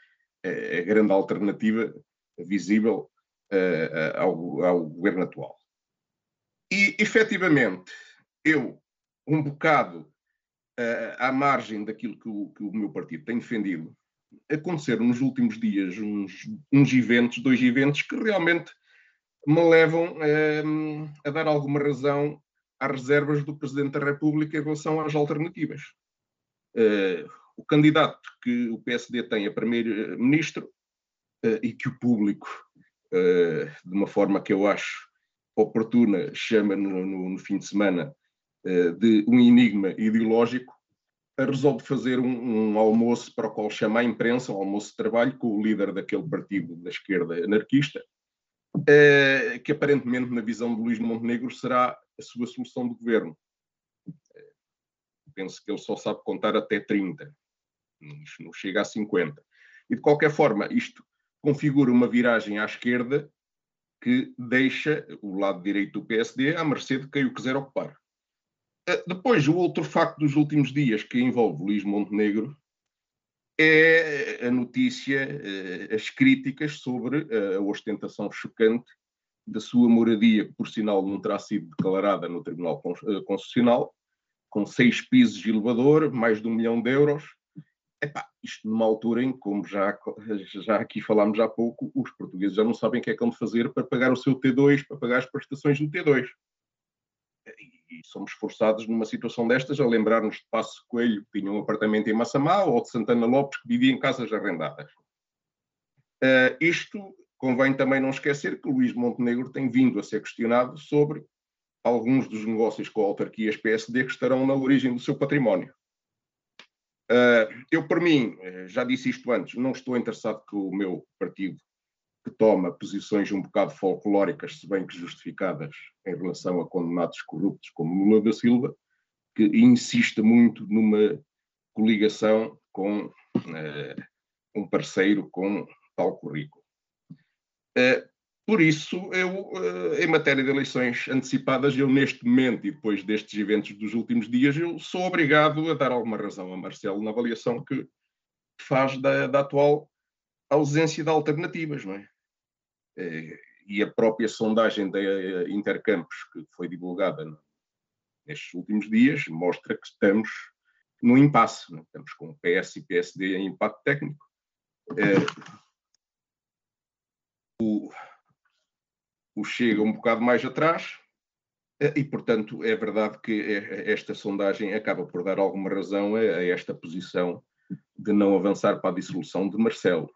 a grande alternativa visível uh, ao, ao, governo atual. E, efetivamente, eu, um bocado uh, à margem daquilo que o, que o, meu partido tem defendido, aconteceram nos últimos dias uns, uns eventos, dois eventos, que realmente me levam uh, a dar alguma razão às reservas do Presidente da República em relação às alternativas. O candidato que o PSD tem a Primeiro-Ministro e que o público, uh, de uma forma que eu acho oportuna, chama no, no, no fim de semana de um enigma ideológico, resolve fazer um, um, almoço para o qual chama a imprensa, um almoço de trabalho, com o líder daquele partido da esquerda anarquista, que aparentemente, na visão de Luís Montenegro, será a sua solução de governo. Penso que ele só sabe contar até 30, não chega a 50. E de qualquer forma, isto configura uma viragem à esquerda que deixa o lado direito do PSD à mercê de quem o quiser ocupar. Eh, depois, o outro facto dos últimos dias que envolve Luís Montenegro é a notícia, eh, as críticas sobre a ostentação chocante da sua moradia, que por sinal não terá sido declarada no Tribunal Constitucional, com seis pisos de elevador, mais de um milhão de euros. Epá, isto numa altura em, como já, já aqui falámos há pouco, os portugueses já não sabem o que é que vão fazer para pagar o seu T2, para pagar as prestações do T2. E somos forçados numa situação destas a lembrar-nos de Passo Coelho, que tinha um apartamento em Massamá, ou de Santana Lopes, que vivia em casas arrendadas. Uh, isto convém também não esquecer que Luís Montenegro tem vindo a ser questionado sobre alguns dos negócios com autarquias PSD que estarão na origem do seu património. Uh, eu, por mim, já disse isto antes, não estou interessado que o meu partido que toma posições um bocado folclóricas, se bem que justificadas, em relação a condenados corruptos como Lula da Silva, que insiste muito numa coligação com uh, um parceiro com tal currículo. Uh, por isso, eu, uh, em matéria de eleições antecipadas, eu neste momento e depois destes eventos dos últimos dias, eu sou obrigado a dar alguma razão a Marcelo na avaliação que faz da, da atual ausência de alternativas, não é? Eh, e a própria sondagem da Intercampos, que foi divulgada nestes últimos dias, mostra que estamos no impasse. Não? É? Estamos com PS e PSD em impacto técnico. É, o, o Chega um bocado mais atrás, e, portanto, é verdade que esta sondagem acaba por dar alguma razão a, esta posição de não avançar para a dissolução de Marcelo.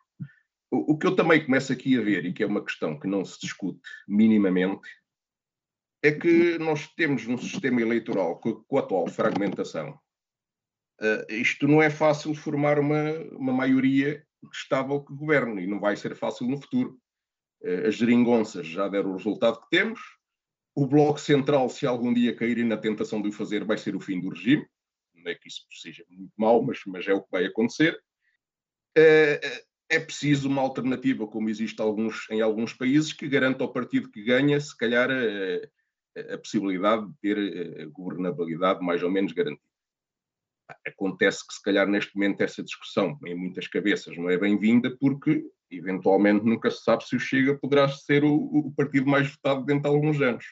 O, que eu também começo aqui a ver, e que é uma questão que não se discute minimamente, é que nós temos um sistema eleitoral com, com a atual fragmentação. Uh, isto não é fácil formar uma, uma maioria estável que governe, e não vai ser fácil no futuro. Uh, as geringonças já deram o resultado que temos. O Bloco Central, se algum dia caírem na tentação de o fazer, vai ser o fim do regime. Não é que isso seja muito mau, mas, mas é o que vai acontecer. Uh, é preciso uma alternativa, como existe alguns, em alguns países, que garanta ao partido que ganha, se calhar, a, a possibilidade de ter a governabilidade mais ou menos garantida. Acontece que, se calhar, neste momento, essa discussão em muitas cabeças não é bem-vinda, porque, eventualmente, nunca se sabe se o Chega poderá ser o, o partido mais votado dentro de alguns anos.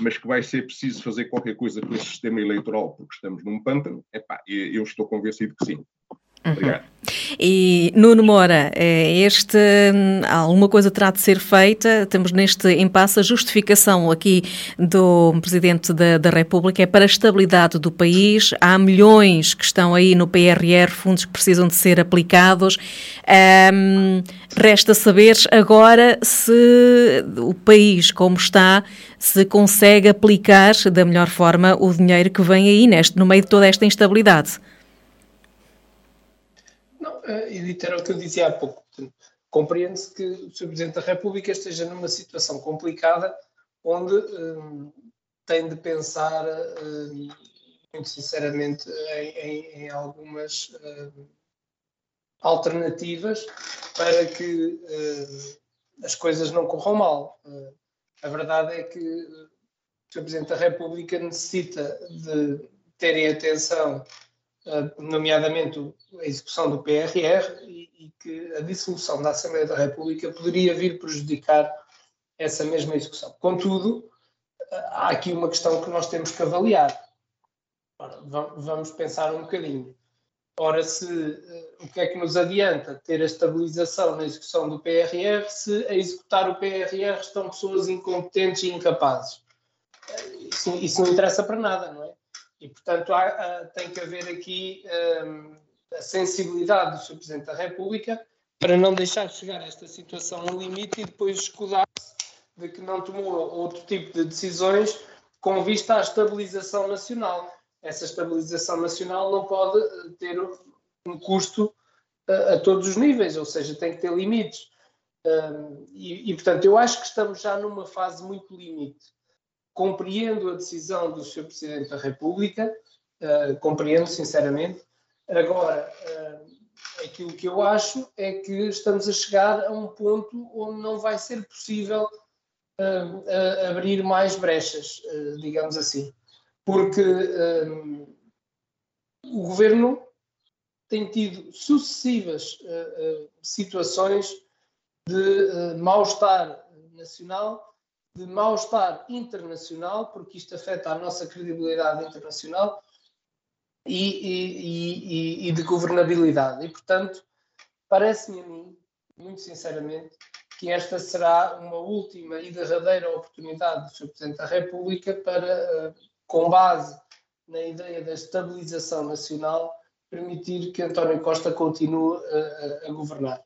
Mas que vai ser preciso fazer qualquer coisa com esse sistema eleitoral, porque estamos num pântano, epá, eu estou convencido que sim. Obrigado. E Nuno Moura, é este, alguma coisa terá de ser feita. Temos neste impasse a justificação aqui do Presidente da, da, República é para a estabilidade do país. Há milhões que estão aí no PRR, fundos que precisam de ser aplicados. Um, resta saber agora se o país, como está, se consegue aplicar da melhor forma o dinheiro que vem aí neste, no meio de toda esta instabilidade. Edith, era o que eu dizia há pouco. Compreende-se que o Sr. Presidente da República esteja numa situação complicada onde um, tem de pensar, um, muito sinceramente, em, em, em algumas um, alternativas para que hum, as coisas não corram mal. Hum, a verdade é que o Sr. Presidente da República necessita de terem atenção nomeadamente a execução do PRR, e, que a dissolução da Assembleia da República poderia vir prejudicar essa mesma execução. Contudo, eh, há aqui uma questão que nós temos que avaliar. Ora, vamos pensar um bocadinho. Ora, se uh, o que é que nos adianta ter a estabilização na execução do PRR se a executar o PRR estão pessoas incompetentes e incapazes? Isso, isso não interessa para nada, não é? E, portanto, há, há, tem que haver aqui um, a sensibilidade do Sr. Presidente da República para não deixar chegar esta situação ao limite e depois escudar-se de que não tomou outro tipo de decisões com vista à estabilização nacional. Essa estabilização nacional não pode eh, ter um custo a, eh, a todos os níveis, ou seja, tem que ter limites. Um, e, e, portanto, eu acho que estamos já numa fase muito limite compreendo a decisão do Sr. Presidente da República, uh, compreendo sinceramente. Agora, uh, aquilo que eu acho é que estamos a chegar a um ponto onde não vai ser possível uh, abrir mais brechas, digamos assim, porque o governo tem tido sucessivas situações de mal-estar nacional de mal-estar internacional, porque isto afeta a nossa credibilidade internacional, e, e, e, e de governabilidade. E, portanto, parece-me a mim, muito sinceramente, que esta será uma última e derradeira oportunidade do Sr. Presidente da República para, eh, com base na ideia da estabilização nacional, permitir que António Costa continue a, a, a governar.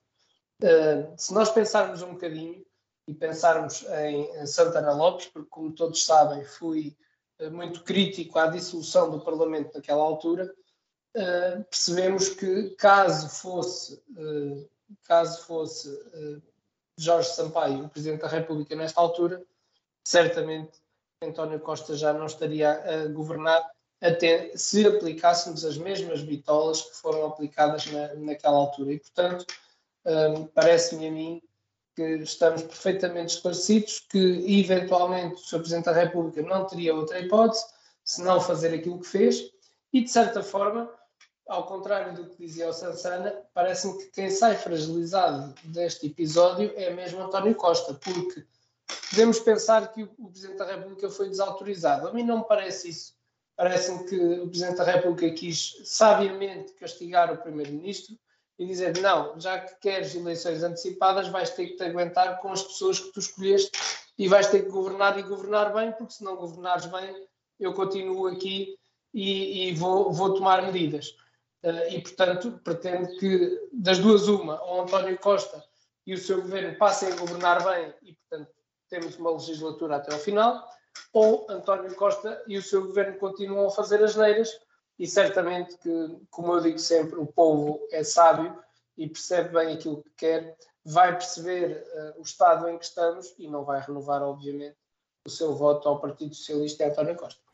Uh, se nós pensarmos um bocadinho e pensarmos em Santana Lopes, porque, como todos sabem, fui uh, muito crítico à dissolução do Parlamento naquela altura, uh, percebemos que, caso fosse, caso fosse Jorge Sampaio o Presidente da República nesta altura, certamente António Costa já não estaria a governar até se aplicássemos as mesmas bitolas que foram aplicadas na, naquela altura. E, portanto, parece-me a mim que estamos perfeitamente esclarecidos que, eventualmente, o Sr. Presidente da República não teria outra hipótese se não fazer aquilo que fez e, de certa forma, ao contrário do que dizia o Sansana, parece-me que quem sai fragilizado deste episódio é mesmo António Costa, porque podemos pensar que o Presidente da República foi desautorizado. A mim não me parece isso. Parece-me que o Presidente da República quis sabiamente castigar o Primeiro-Ministro e dizer: não, já que queres eleições antecipadas, vais ter que te aguentar com as pessoas que tu escolheste e vais ter que governar e governar bem, porque se não governares bem, eu continuo aqui e, e vou, vou, tomar medidas. Uh, e, portanto, pretendo que das duas, uma, o António Costa e o seu governo passem a governar bem e, portanto, temos uma legislatura até ao final, ou António Costa e o seu governo continuam a fazer as neiras e certamente que, como eu digo sempre, o povo é sábio e percebe bem aquilo que quer, vai perceber uh, o estado em que estamos e não vai renovar, obviamente, o seu voto ao Partido Socialista e António Costa.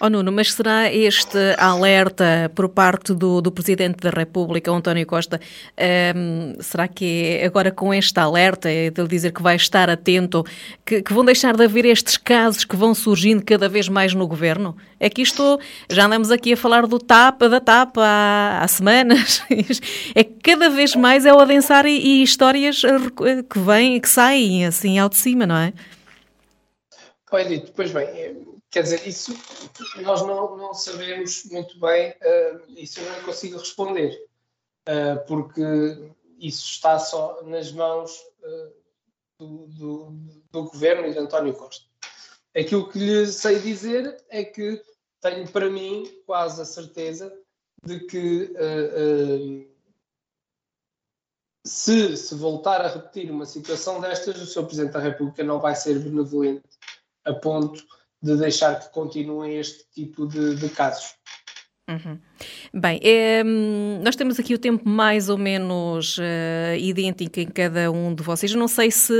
Oh Nuno, mas será este alerta por parte do, do Presidente da República, António Costa, um, ehm, será que é agora com este alerta, de ele dizer que vai estar atento, que, que, vão deixar de haver estes casos que vão surgindo cada vez mais no Governo? É que isto, já andamos aqui a falar do TAP, da TAP há, há semanas, *laughs* é que cada vez mais é o adensar e, e histórias que vêm, que saem assim ao de cima, não é? Olha, pois bem, Quer dizer, isso nós não, não sabemos muito bem, uh, isso eu não consigo responder, uh, porque isso está só nas mãos uh, do, do, do, governo e de António Costa. Aquilo que lhe sei dizer é que tenho para mim quase a certeza de que se se voltar a repetir uma situação destas, o Sr. Presidente da República não vai ser benevolente a ponto de deixar que continuem este tipo de, de casos. Uhum. Bem, é, nós temos aqui o tempo mais ou menos uh, idêntico em cada um de vocês. Não sei se,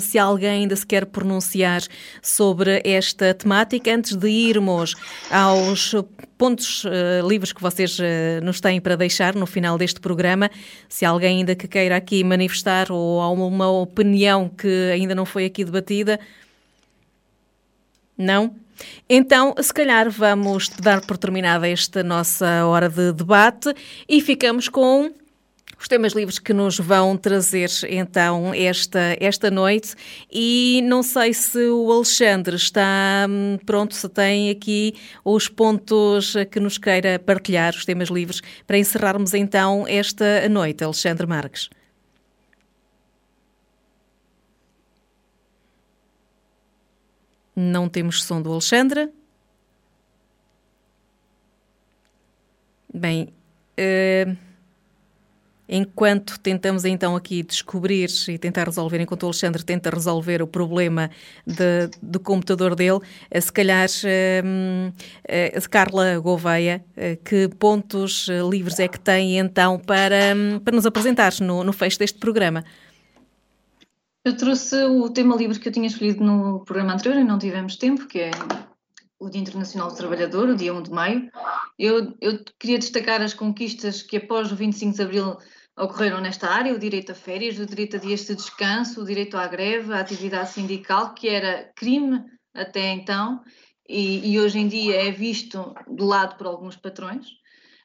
se alguém ainda se quer pronunciar sobre esta temática antes de irmos aos pontos uh, livres que vocês uh, nos têm para deixar no final deste programa. Se alguém ainda que queira aqui manifestar ou há uma opinião que ainda não foi aqui debatida, não? Então, se calhar vamos dar por terminada esta nossa hora de debate e ficamos com os temas livres que nos vão trazer então esta, esta noite e não sei se o Alexandre está hum, pronto, se tem aqui os pontos que nos queira partilhar, os temas livres, para encerrarmos então esta noite, Alexandre Marques. Não temos som do Alexandre. Bem, uh, enquanto tentamos então aqui descobrir e tentar resolver, enquanto o Alexandre tenta resolver o problema de, do computador dele, uh, se calhar uh, uh, Carla Gouveia, que pontos livres é que tem então para, um, para nos apresentar no, no fecho deste programa? Eu trouxe o tema livre que eu tinha escolhido no programa anterior e não tivemos tempo, que é o Dia Internacional do Trabalhador, o dia 1 de maio. Eu, eu queria destacar as conquistas que após o 25 de abril ocorreram nesta área, o direito a férias, o direito a dias de descanso, o direito à greve, a atividade sindical, que era crime até então e, e hoje em dia é visto de lado por alguns patrões.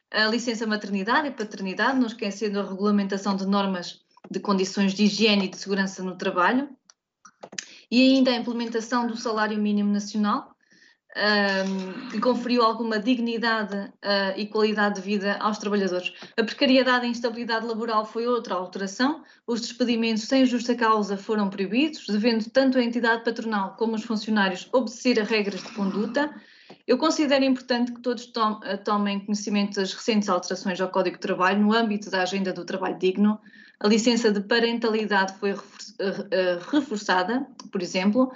A licença maternidade e paternidade, não esquecendo a regulamentação de normas de condições de higiene e de segurança no trabalho, e ainda a implementação do salário mínimo nacional, um, que conferiu alguma dignidade uh, e qualidade de vida aos trabalhadores. A precariedade e a instabilidade laboral foi outra alteração. Os despedimentos sem justa causa foram proibidos, devendo tanto a entidade patronal como os funcionários obedecer a regras de conduta. Eu considero importante que todos tomem conhecimento das recentes alterações ao Código de Trabalho no âmbito da agenda do trabalho digno. A licença de parentalidade foi reforçada, por exemplo.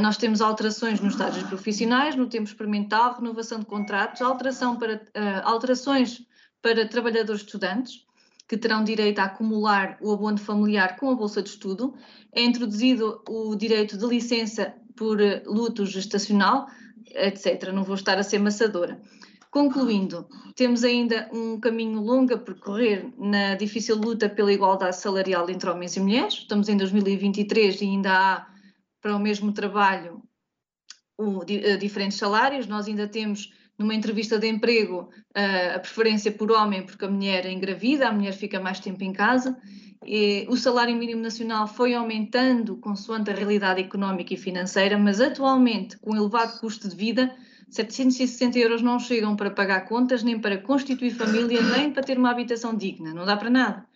Nós temos alterações nos estágios profissionais, no tempo experimental, renovação de contratos, alteração para, alterações para trabalhadores estudantes que terão direito a acumular o abono familiar com a bolsa de estudo. É introduzido o direito de licença por luto gestacional, etc. Não vou estar a ser maçadora. Concluindo, temos ainda um caminho longo a percorrer na difícil luta pela igualdade salarial entre homens e mulheres. Estamos em 2023 e ainda há para o mesmo trabalho o, eh, diferentes salários. Nós ainda temos numa entrevista de emprego a preferência por homem porque a mulher é engravida, a mulher fica mais tempo em casa. E o salário mínimo nacional foi aumentando consoante a realidade económica e financeira, mas atualmente, com elevado custo de vida, 760 euros não chegam para pagar contas, nem para constituir família, nem para ter uma habitação digna, não dá para nada.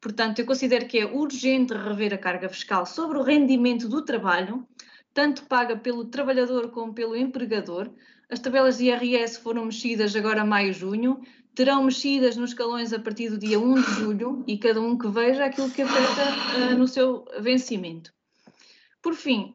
Portanto, eu considero que é urgente rever a carga fiscal sobre o rendimento do trabalho, tanto paga pelo trabalhador como pelo empregador, as tabelas de IRS foram mexidas agora maio-junho, terão mexidas nos escalões a partir do dia 1 de julho e cada um que veja aquilo que afeta uh, no seu vencimento. Por fim,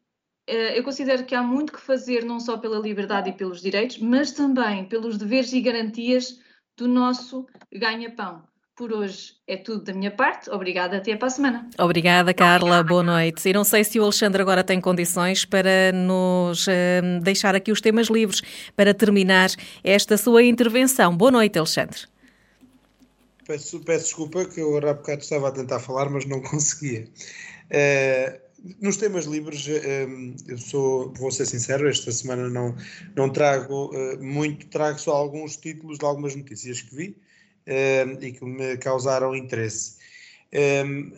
eu considero que há muito que fazer não só pela liberdade e pelos direitos, mas também pelos deveres e garantias do nosso ganha-pão. Por hoje é tudo da minha parte. Obrigada, até para a semana. Obrigada, Carla. Boa noite. E não sei se o Alexandre agora tem condições para nos uh, deixar aqui os temas livres para terminar esta sua intervenção. Boa noite, Alexandre. Peço, peço desculpa que eu há bocado estava a tentar falar, mas não *laughs* conseguia. Uh, nos temas livres, uh, eu sou, vou ser sincero, esta semana não, não trago muito, trago só alguns títulos de algumas notícias que vi uh, e que me causaram interesse. Um,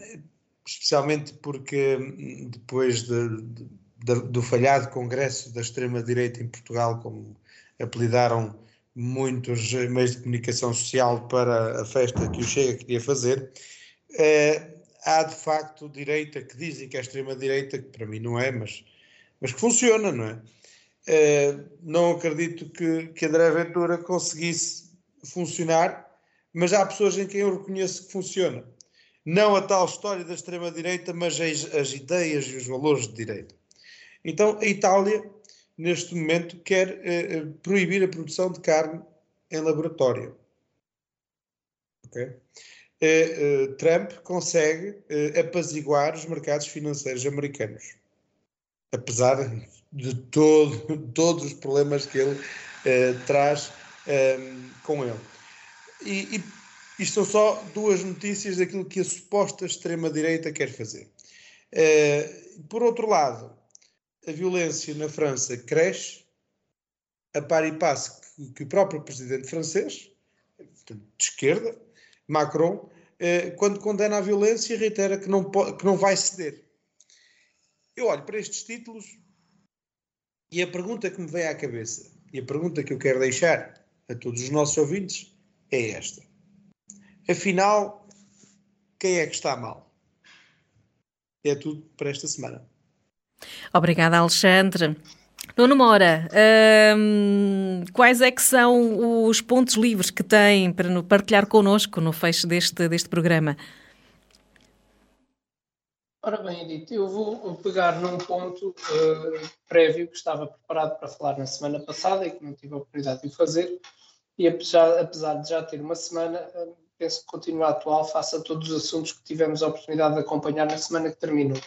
especialmente porque hum, depois de, de, do falhado congresso da extrema-direita em Portugal, como apelidaram muitos meios de comunicação social para a festa que o Chega queria fazer, uh, há de facto direita que dizem que é extrema-direita, que para mim não é, mas, mas que funciona, não é? Uh, não acredito que, que André Ventura conseguisse funcionar mas há pessoas em quem eu reconheço que funciona. Não a tal história da extrema-direita, mas as, as, ideias e os valores de direita. Então, a Itália, neste momento, quer eh proibir a produção de carne em laboratório. Okay? Eh, eh, Trump consegue eh, apaziguar os mercados financeiros americanos, apesar de todo, *laughs* todos os problemas que ele eh, traz com ele. E, e isto são só duas notícias daquilo que a suposta extrema-direita quer fazer. Uh, por outro lado, a violência na França cresce, a par e passo que, que o próprio presidente francês, de esquerda, Macron, uh, quando condena a violência, reitera que não, que não vai ceder. Eu olho para estes títulos e a pergunta que me vem à cabeça, e a pergunta que eu quero deixar a todos os nossos ouvintes, é esta. Afinal, quem é que está mal? É tudo para esta semana. Obrigada, Alexandre. Nuno Mora, hum, quais é que são os pontos livres que tem para partilhar connosco no fecho deste, deste programa? Ora bem, Edith, eu vou pegar num ponto uh, prévio que estava preparado para falar na semana passada e que não tive a oportunidade de o fazer, e apesar, apesar de já ter uma semana, eh, penso que continua atual face a todos os assuntos que tivemos a oportunidade de acompanhar na semana que terminou.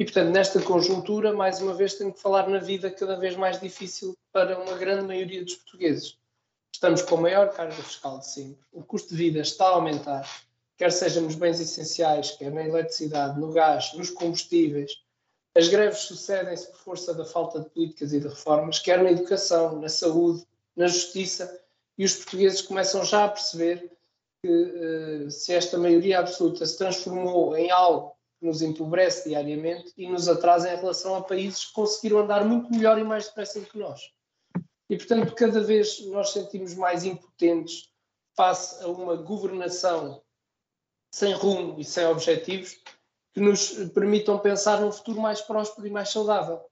E, portanto, nesta conjuntura, mais uma vez, tenho que falar na vida cada vez mais difícil para uma grande maioria dos portugueses. Estamos com a maior carga fiscal de sempre, o custo de vida está a aumentar, quer seja nos bens essenciais, quer na eletricidade, no gás, nos combustíveis. As greves sucedem-se por força da falta de políticas e de reformas, quer na educação, na saúde, na justiça e os portugueses começam já a perceber que uh, se esta maioria absoluta se transformou em algo nos empobrece diariamente e nos atrasa em relação a países que conseguiram andar muito melhor e mais depressa do que nós. E, portanto, cada vez nós sentimos mais impotentes face a uma governação sem rumo e sem objetivos que nos permitam pensar num futuro mais próspero e mais saudável.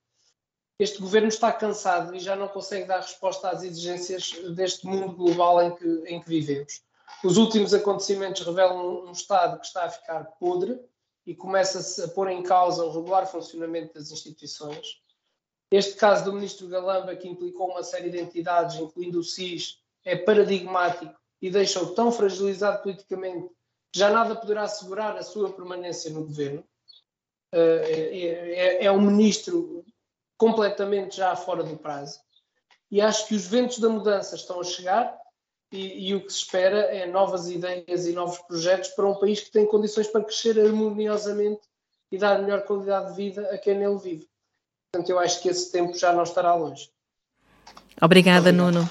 este governo está cansado e já não consegue dar resposta às exigências deste mundo global em que, em que vivemos. Os últimos acontecimentos revelam um Estado que está a ficar podre e começa-se a pôr em causa o regular funcionamento das instituições. Este caso do ministro Galamba, que implicou uma série de entidades, incluindo o SIS, é paradigmático e deixa-o tão fragilizado politicamente que já nada poderá assegurar a sua permanência no governo. Eh, é, é, é um ministro completamente já fora do prazo. E acho que os ventos da mudança estão a chegar e, e, o que se espera é novas ideias e novos projetos para um país que tem condições para crescer harmoniosamente e dar melhor qualidade de vida a quem nele vive. Portanto, eu acho que esse tempo já não estará longe. Obrigada, Nuno.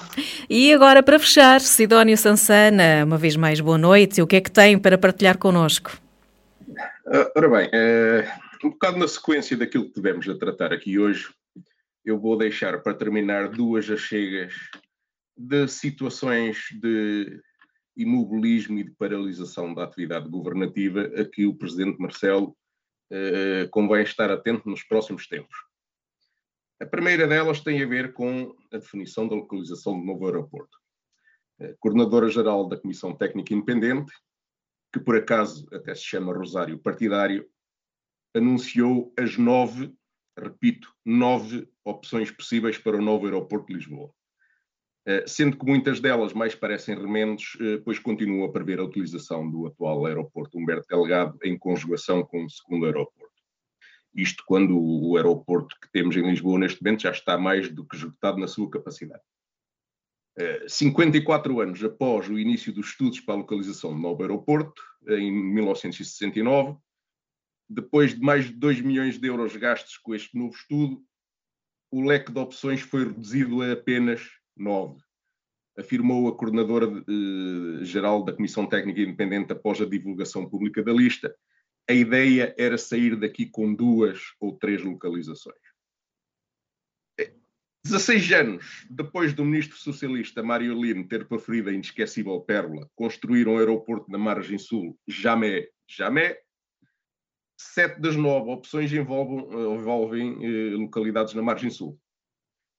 E agora, para fechar, Sidónio Sansana, uma vez mais, boa noite. O que é que tem para partilhar connosco? Uh, ora bem, uh, um bocado na sequência daquilo que tivemos a tratar aqui hoje, eu vou deixar para terminar duas achegas de situações de imobilismo e de paralisação da atividade governativa a que o Presidente Marcelo uh, convém estar atento nos próximos tempos. A primeira delas tem a ver com a definição da localização do novo aeroporto. A Coordenadora-Geral da Comissão Técnica Independente, que por acaso até se chama Rosário Partidário, anunciou as nove, repito, nove opções possíveis para o novo aeroporto de Lisboa. Eh, sendo que muitas delas mais parecem remendos, eh, pois continuam a prever a utilização do atual aeroporto Humberto Delgado em conjugação com o segundo aeroporto. Isto quando o aeroporto que temos em Lisboa neste momento já está mais do que esgotado na sua capacidade. 54 eh, anos após o início dos estudos para a localização do novo aeroporto, em 1969, depois de mais de 2 milhões de euros gastos com este novo estudo, o leque de opções foi reduzido a apenas 9, afirmou a coordenadora-geral da Comissão Técnica Independente após a divulgação pública da lista, a ideia era sair daqui com duas ou três localizações. 16 anos depois do ministro socialista Mário Lino ter preferido a inesquecível pérola construir um aeroporto na margem sul, jamais, jamais, sete das nove opções envolvem, envolvem eh, localidades na margem sul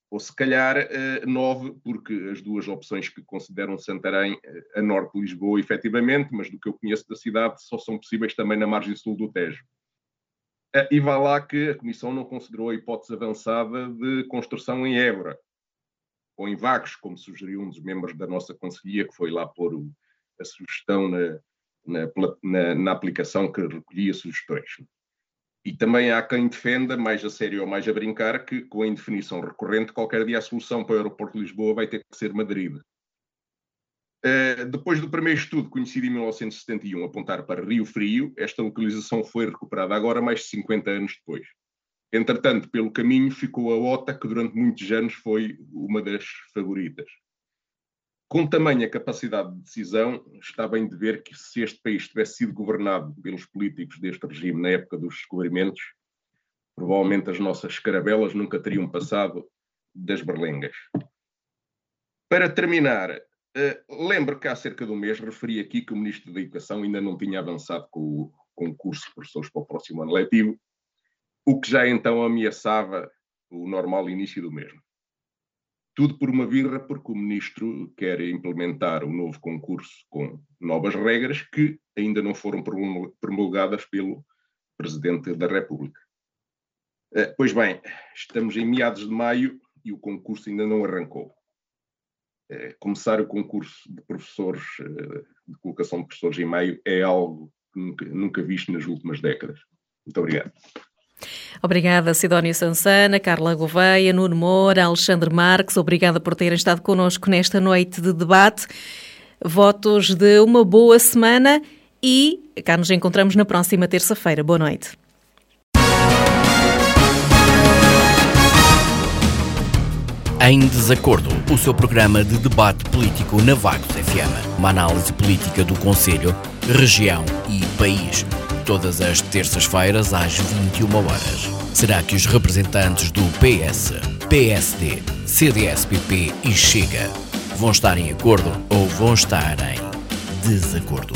ou se calhar uh, nove, porque as duas opções que consideram Santarém eh, a norte de Lisboa, efetivamente, mas do que eu conheço da cidade, só são possíveis também na margem sul do Tejo. Uh, e vá lá que a Comissão não considerou a hipótese avançada de construção em Évora, ou em Vagos, como sugeriu um dos membros da nossa Conselhia, que foi lá pôr a sugestão na, na, na, na aplicação que recolhia sugestões. E também há quem defenda, mais a sério ou mais a brincar, que com a indefinição recorrente, qualquer dia a solução para o aeroporto de Lisboa vai ter que ser Madrid. Uh, depois do primeiro estudo, conhecido em 1971, apontar para Rio Frio, esta localização foi recuperada agora, mais de 50 anos depois. Entretanto, pelo caminho ficou a OTA, que durante muitos anos foi uma das favoritas. Com tamanha capacidade de decisão, está bem de ver que se este país tivesse sido governado pelos políticos deste regime na época dos descobrimentos, provavelmente as nossas escarabelas nunca teriam passado das berlengas. Para terminar, uh, lembro que há cerca de um mês referi aqui que o Ministro da Educação ainda não tinha avançado com o concurso de professores para o próximo ano letivo, o que já então ameaçava o normal início do mesmo. Tudo por uma birra, porque o ministro quer implementar um novo concurso com novas regras que ainda não foram promulgadas pelo Presidente da República. Eh, pois bem, estamos em meados de maio e o concurso ainda não arrancou. Eh, começar o concurso de professores, eh, de colocação de professores em maio, é algo que nunca, nunca visto nas últimas décadas. Muito obrigado. Obrigada, Sidónia Sansana, Carla Gouveia, Nuno Moura, Alexandre Marques. Obrigada por terem estado connosco nesta noite de debate. Votos de uma boa semana e cá nos encontramos na próxima terça-feira. Boa noite. Em Desacordo, o seu programa de debate político na Vagos FM. Uma análise política do Conselho, região e país todas as terças-feiras às 21 horas. Será que os representantes do PS, PSD, CDS-PP e Chega vão estar em acordo ou vão estar em desacordo?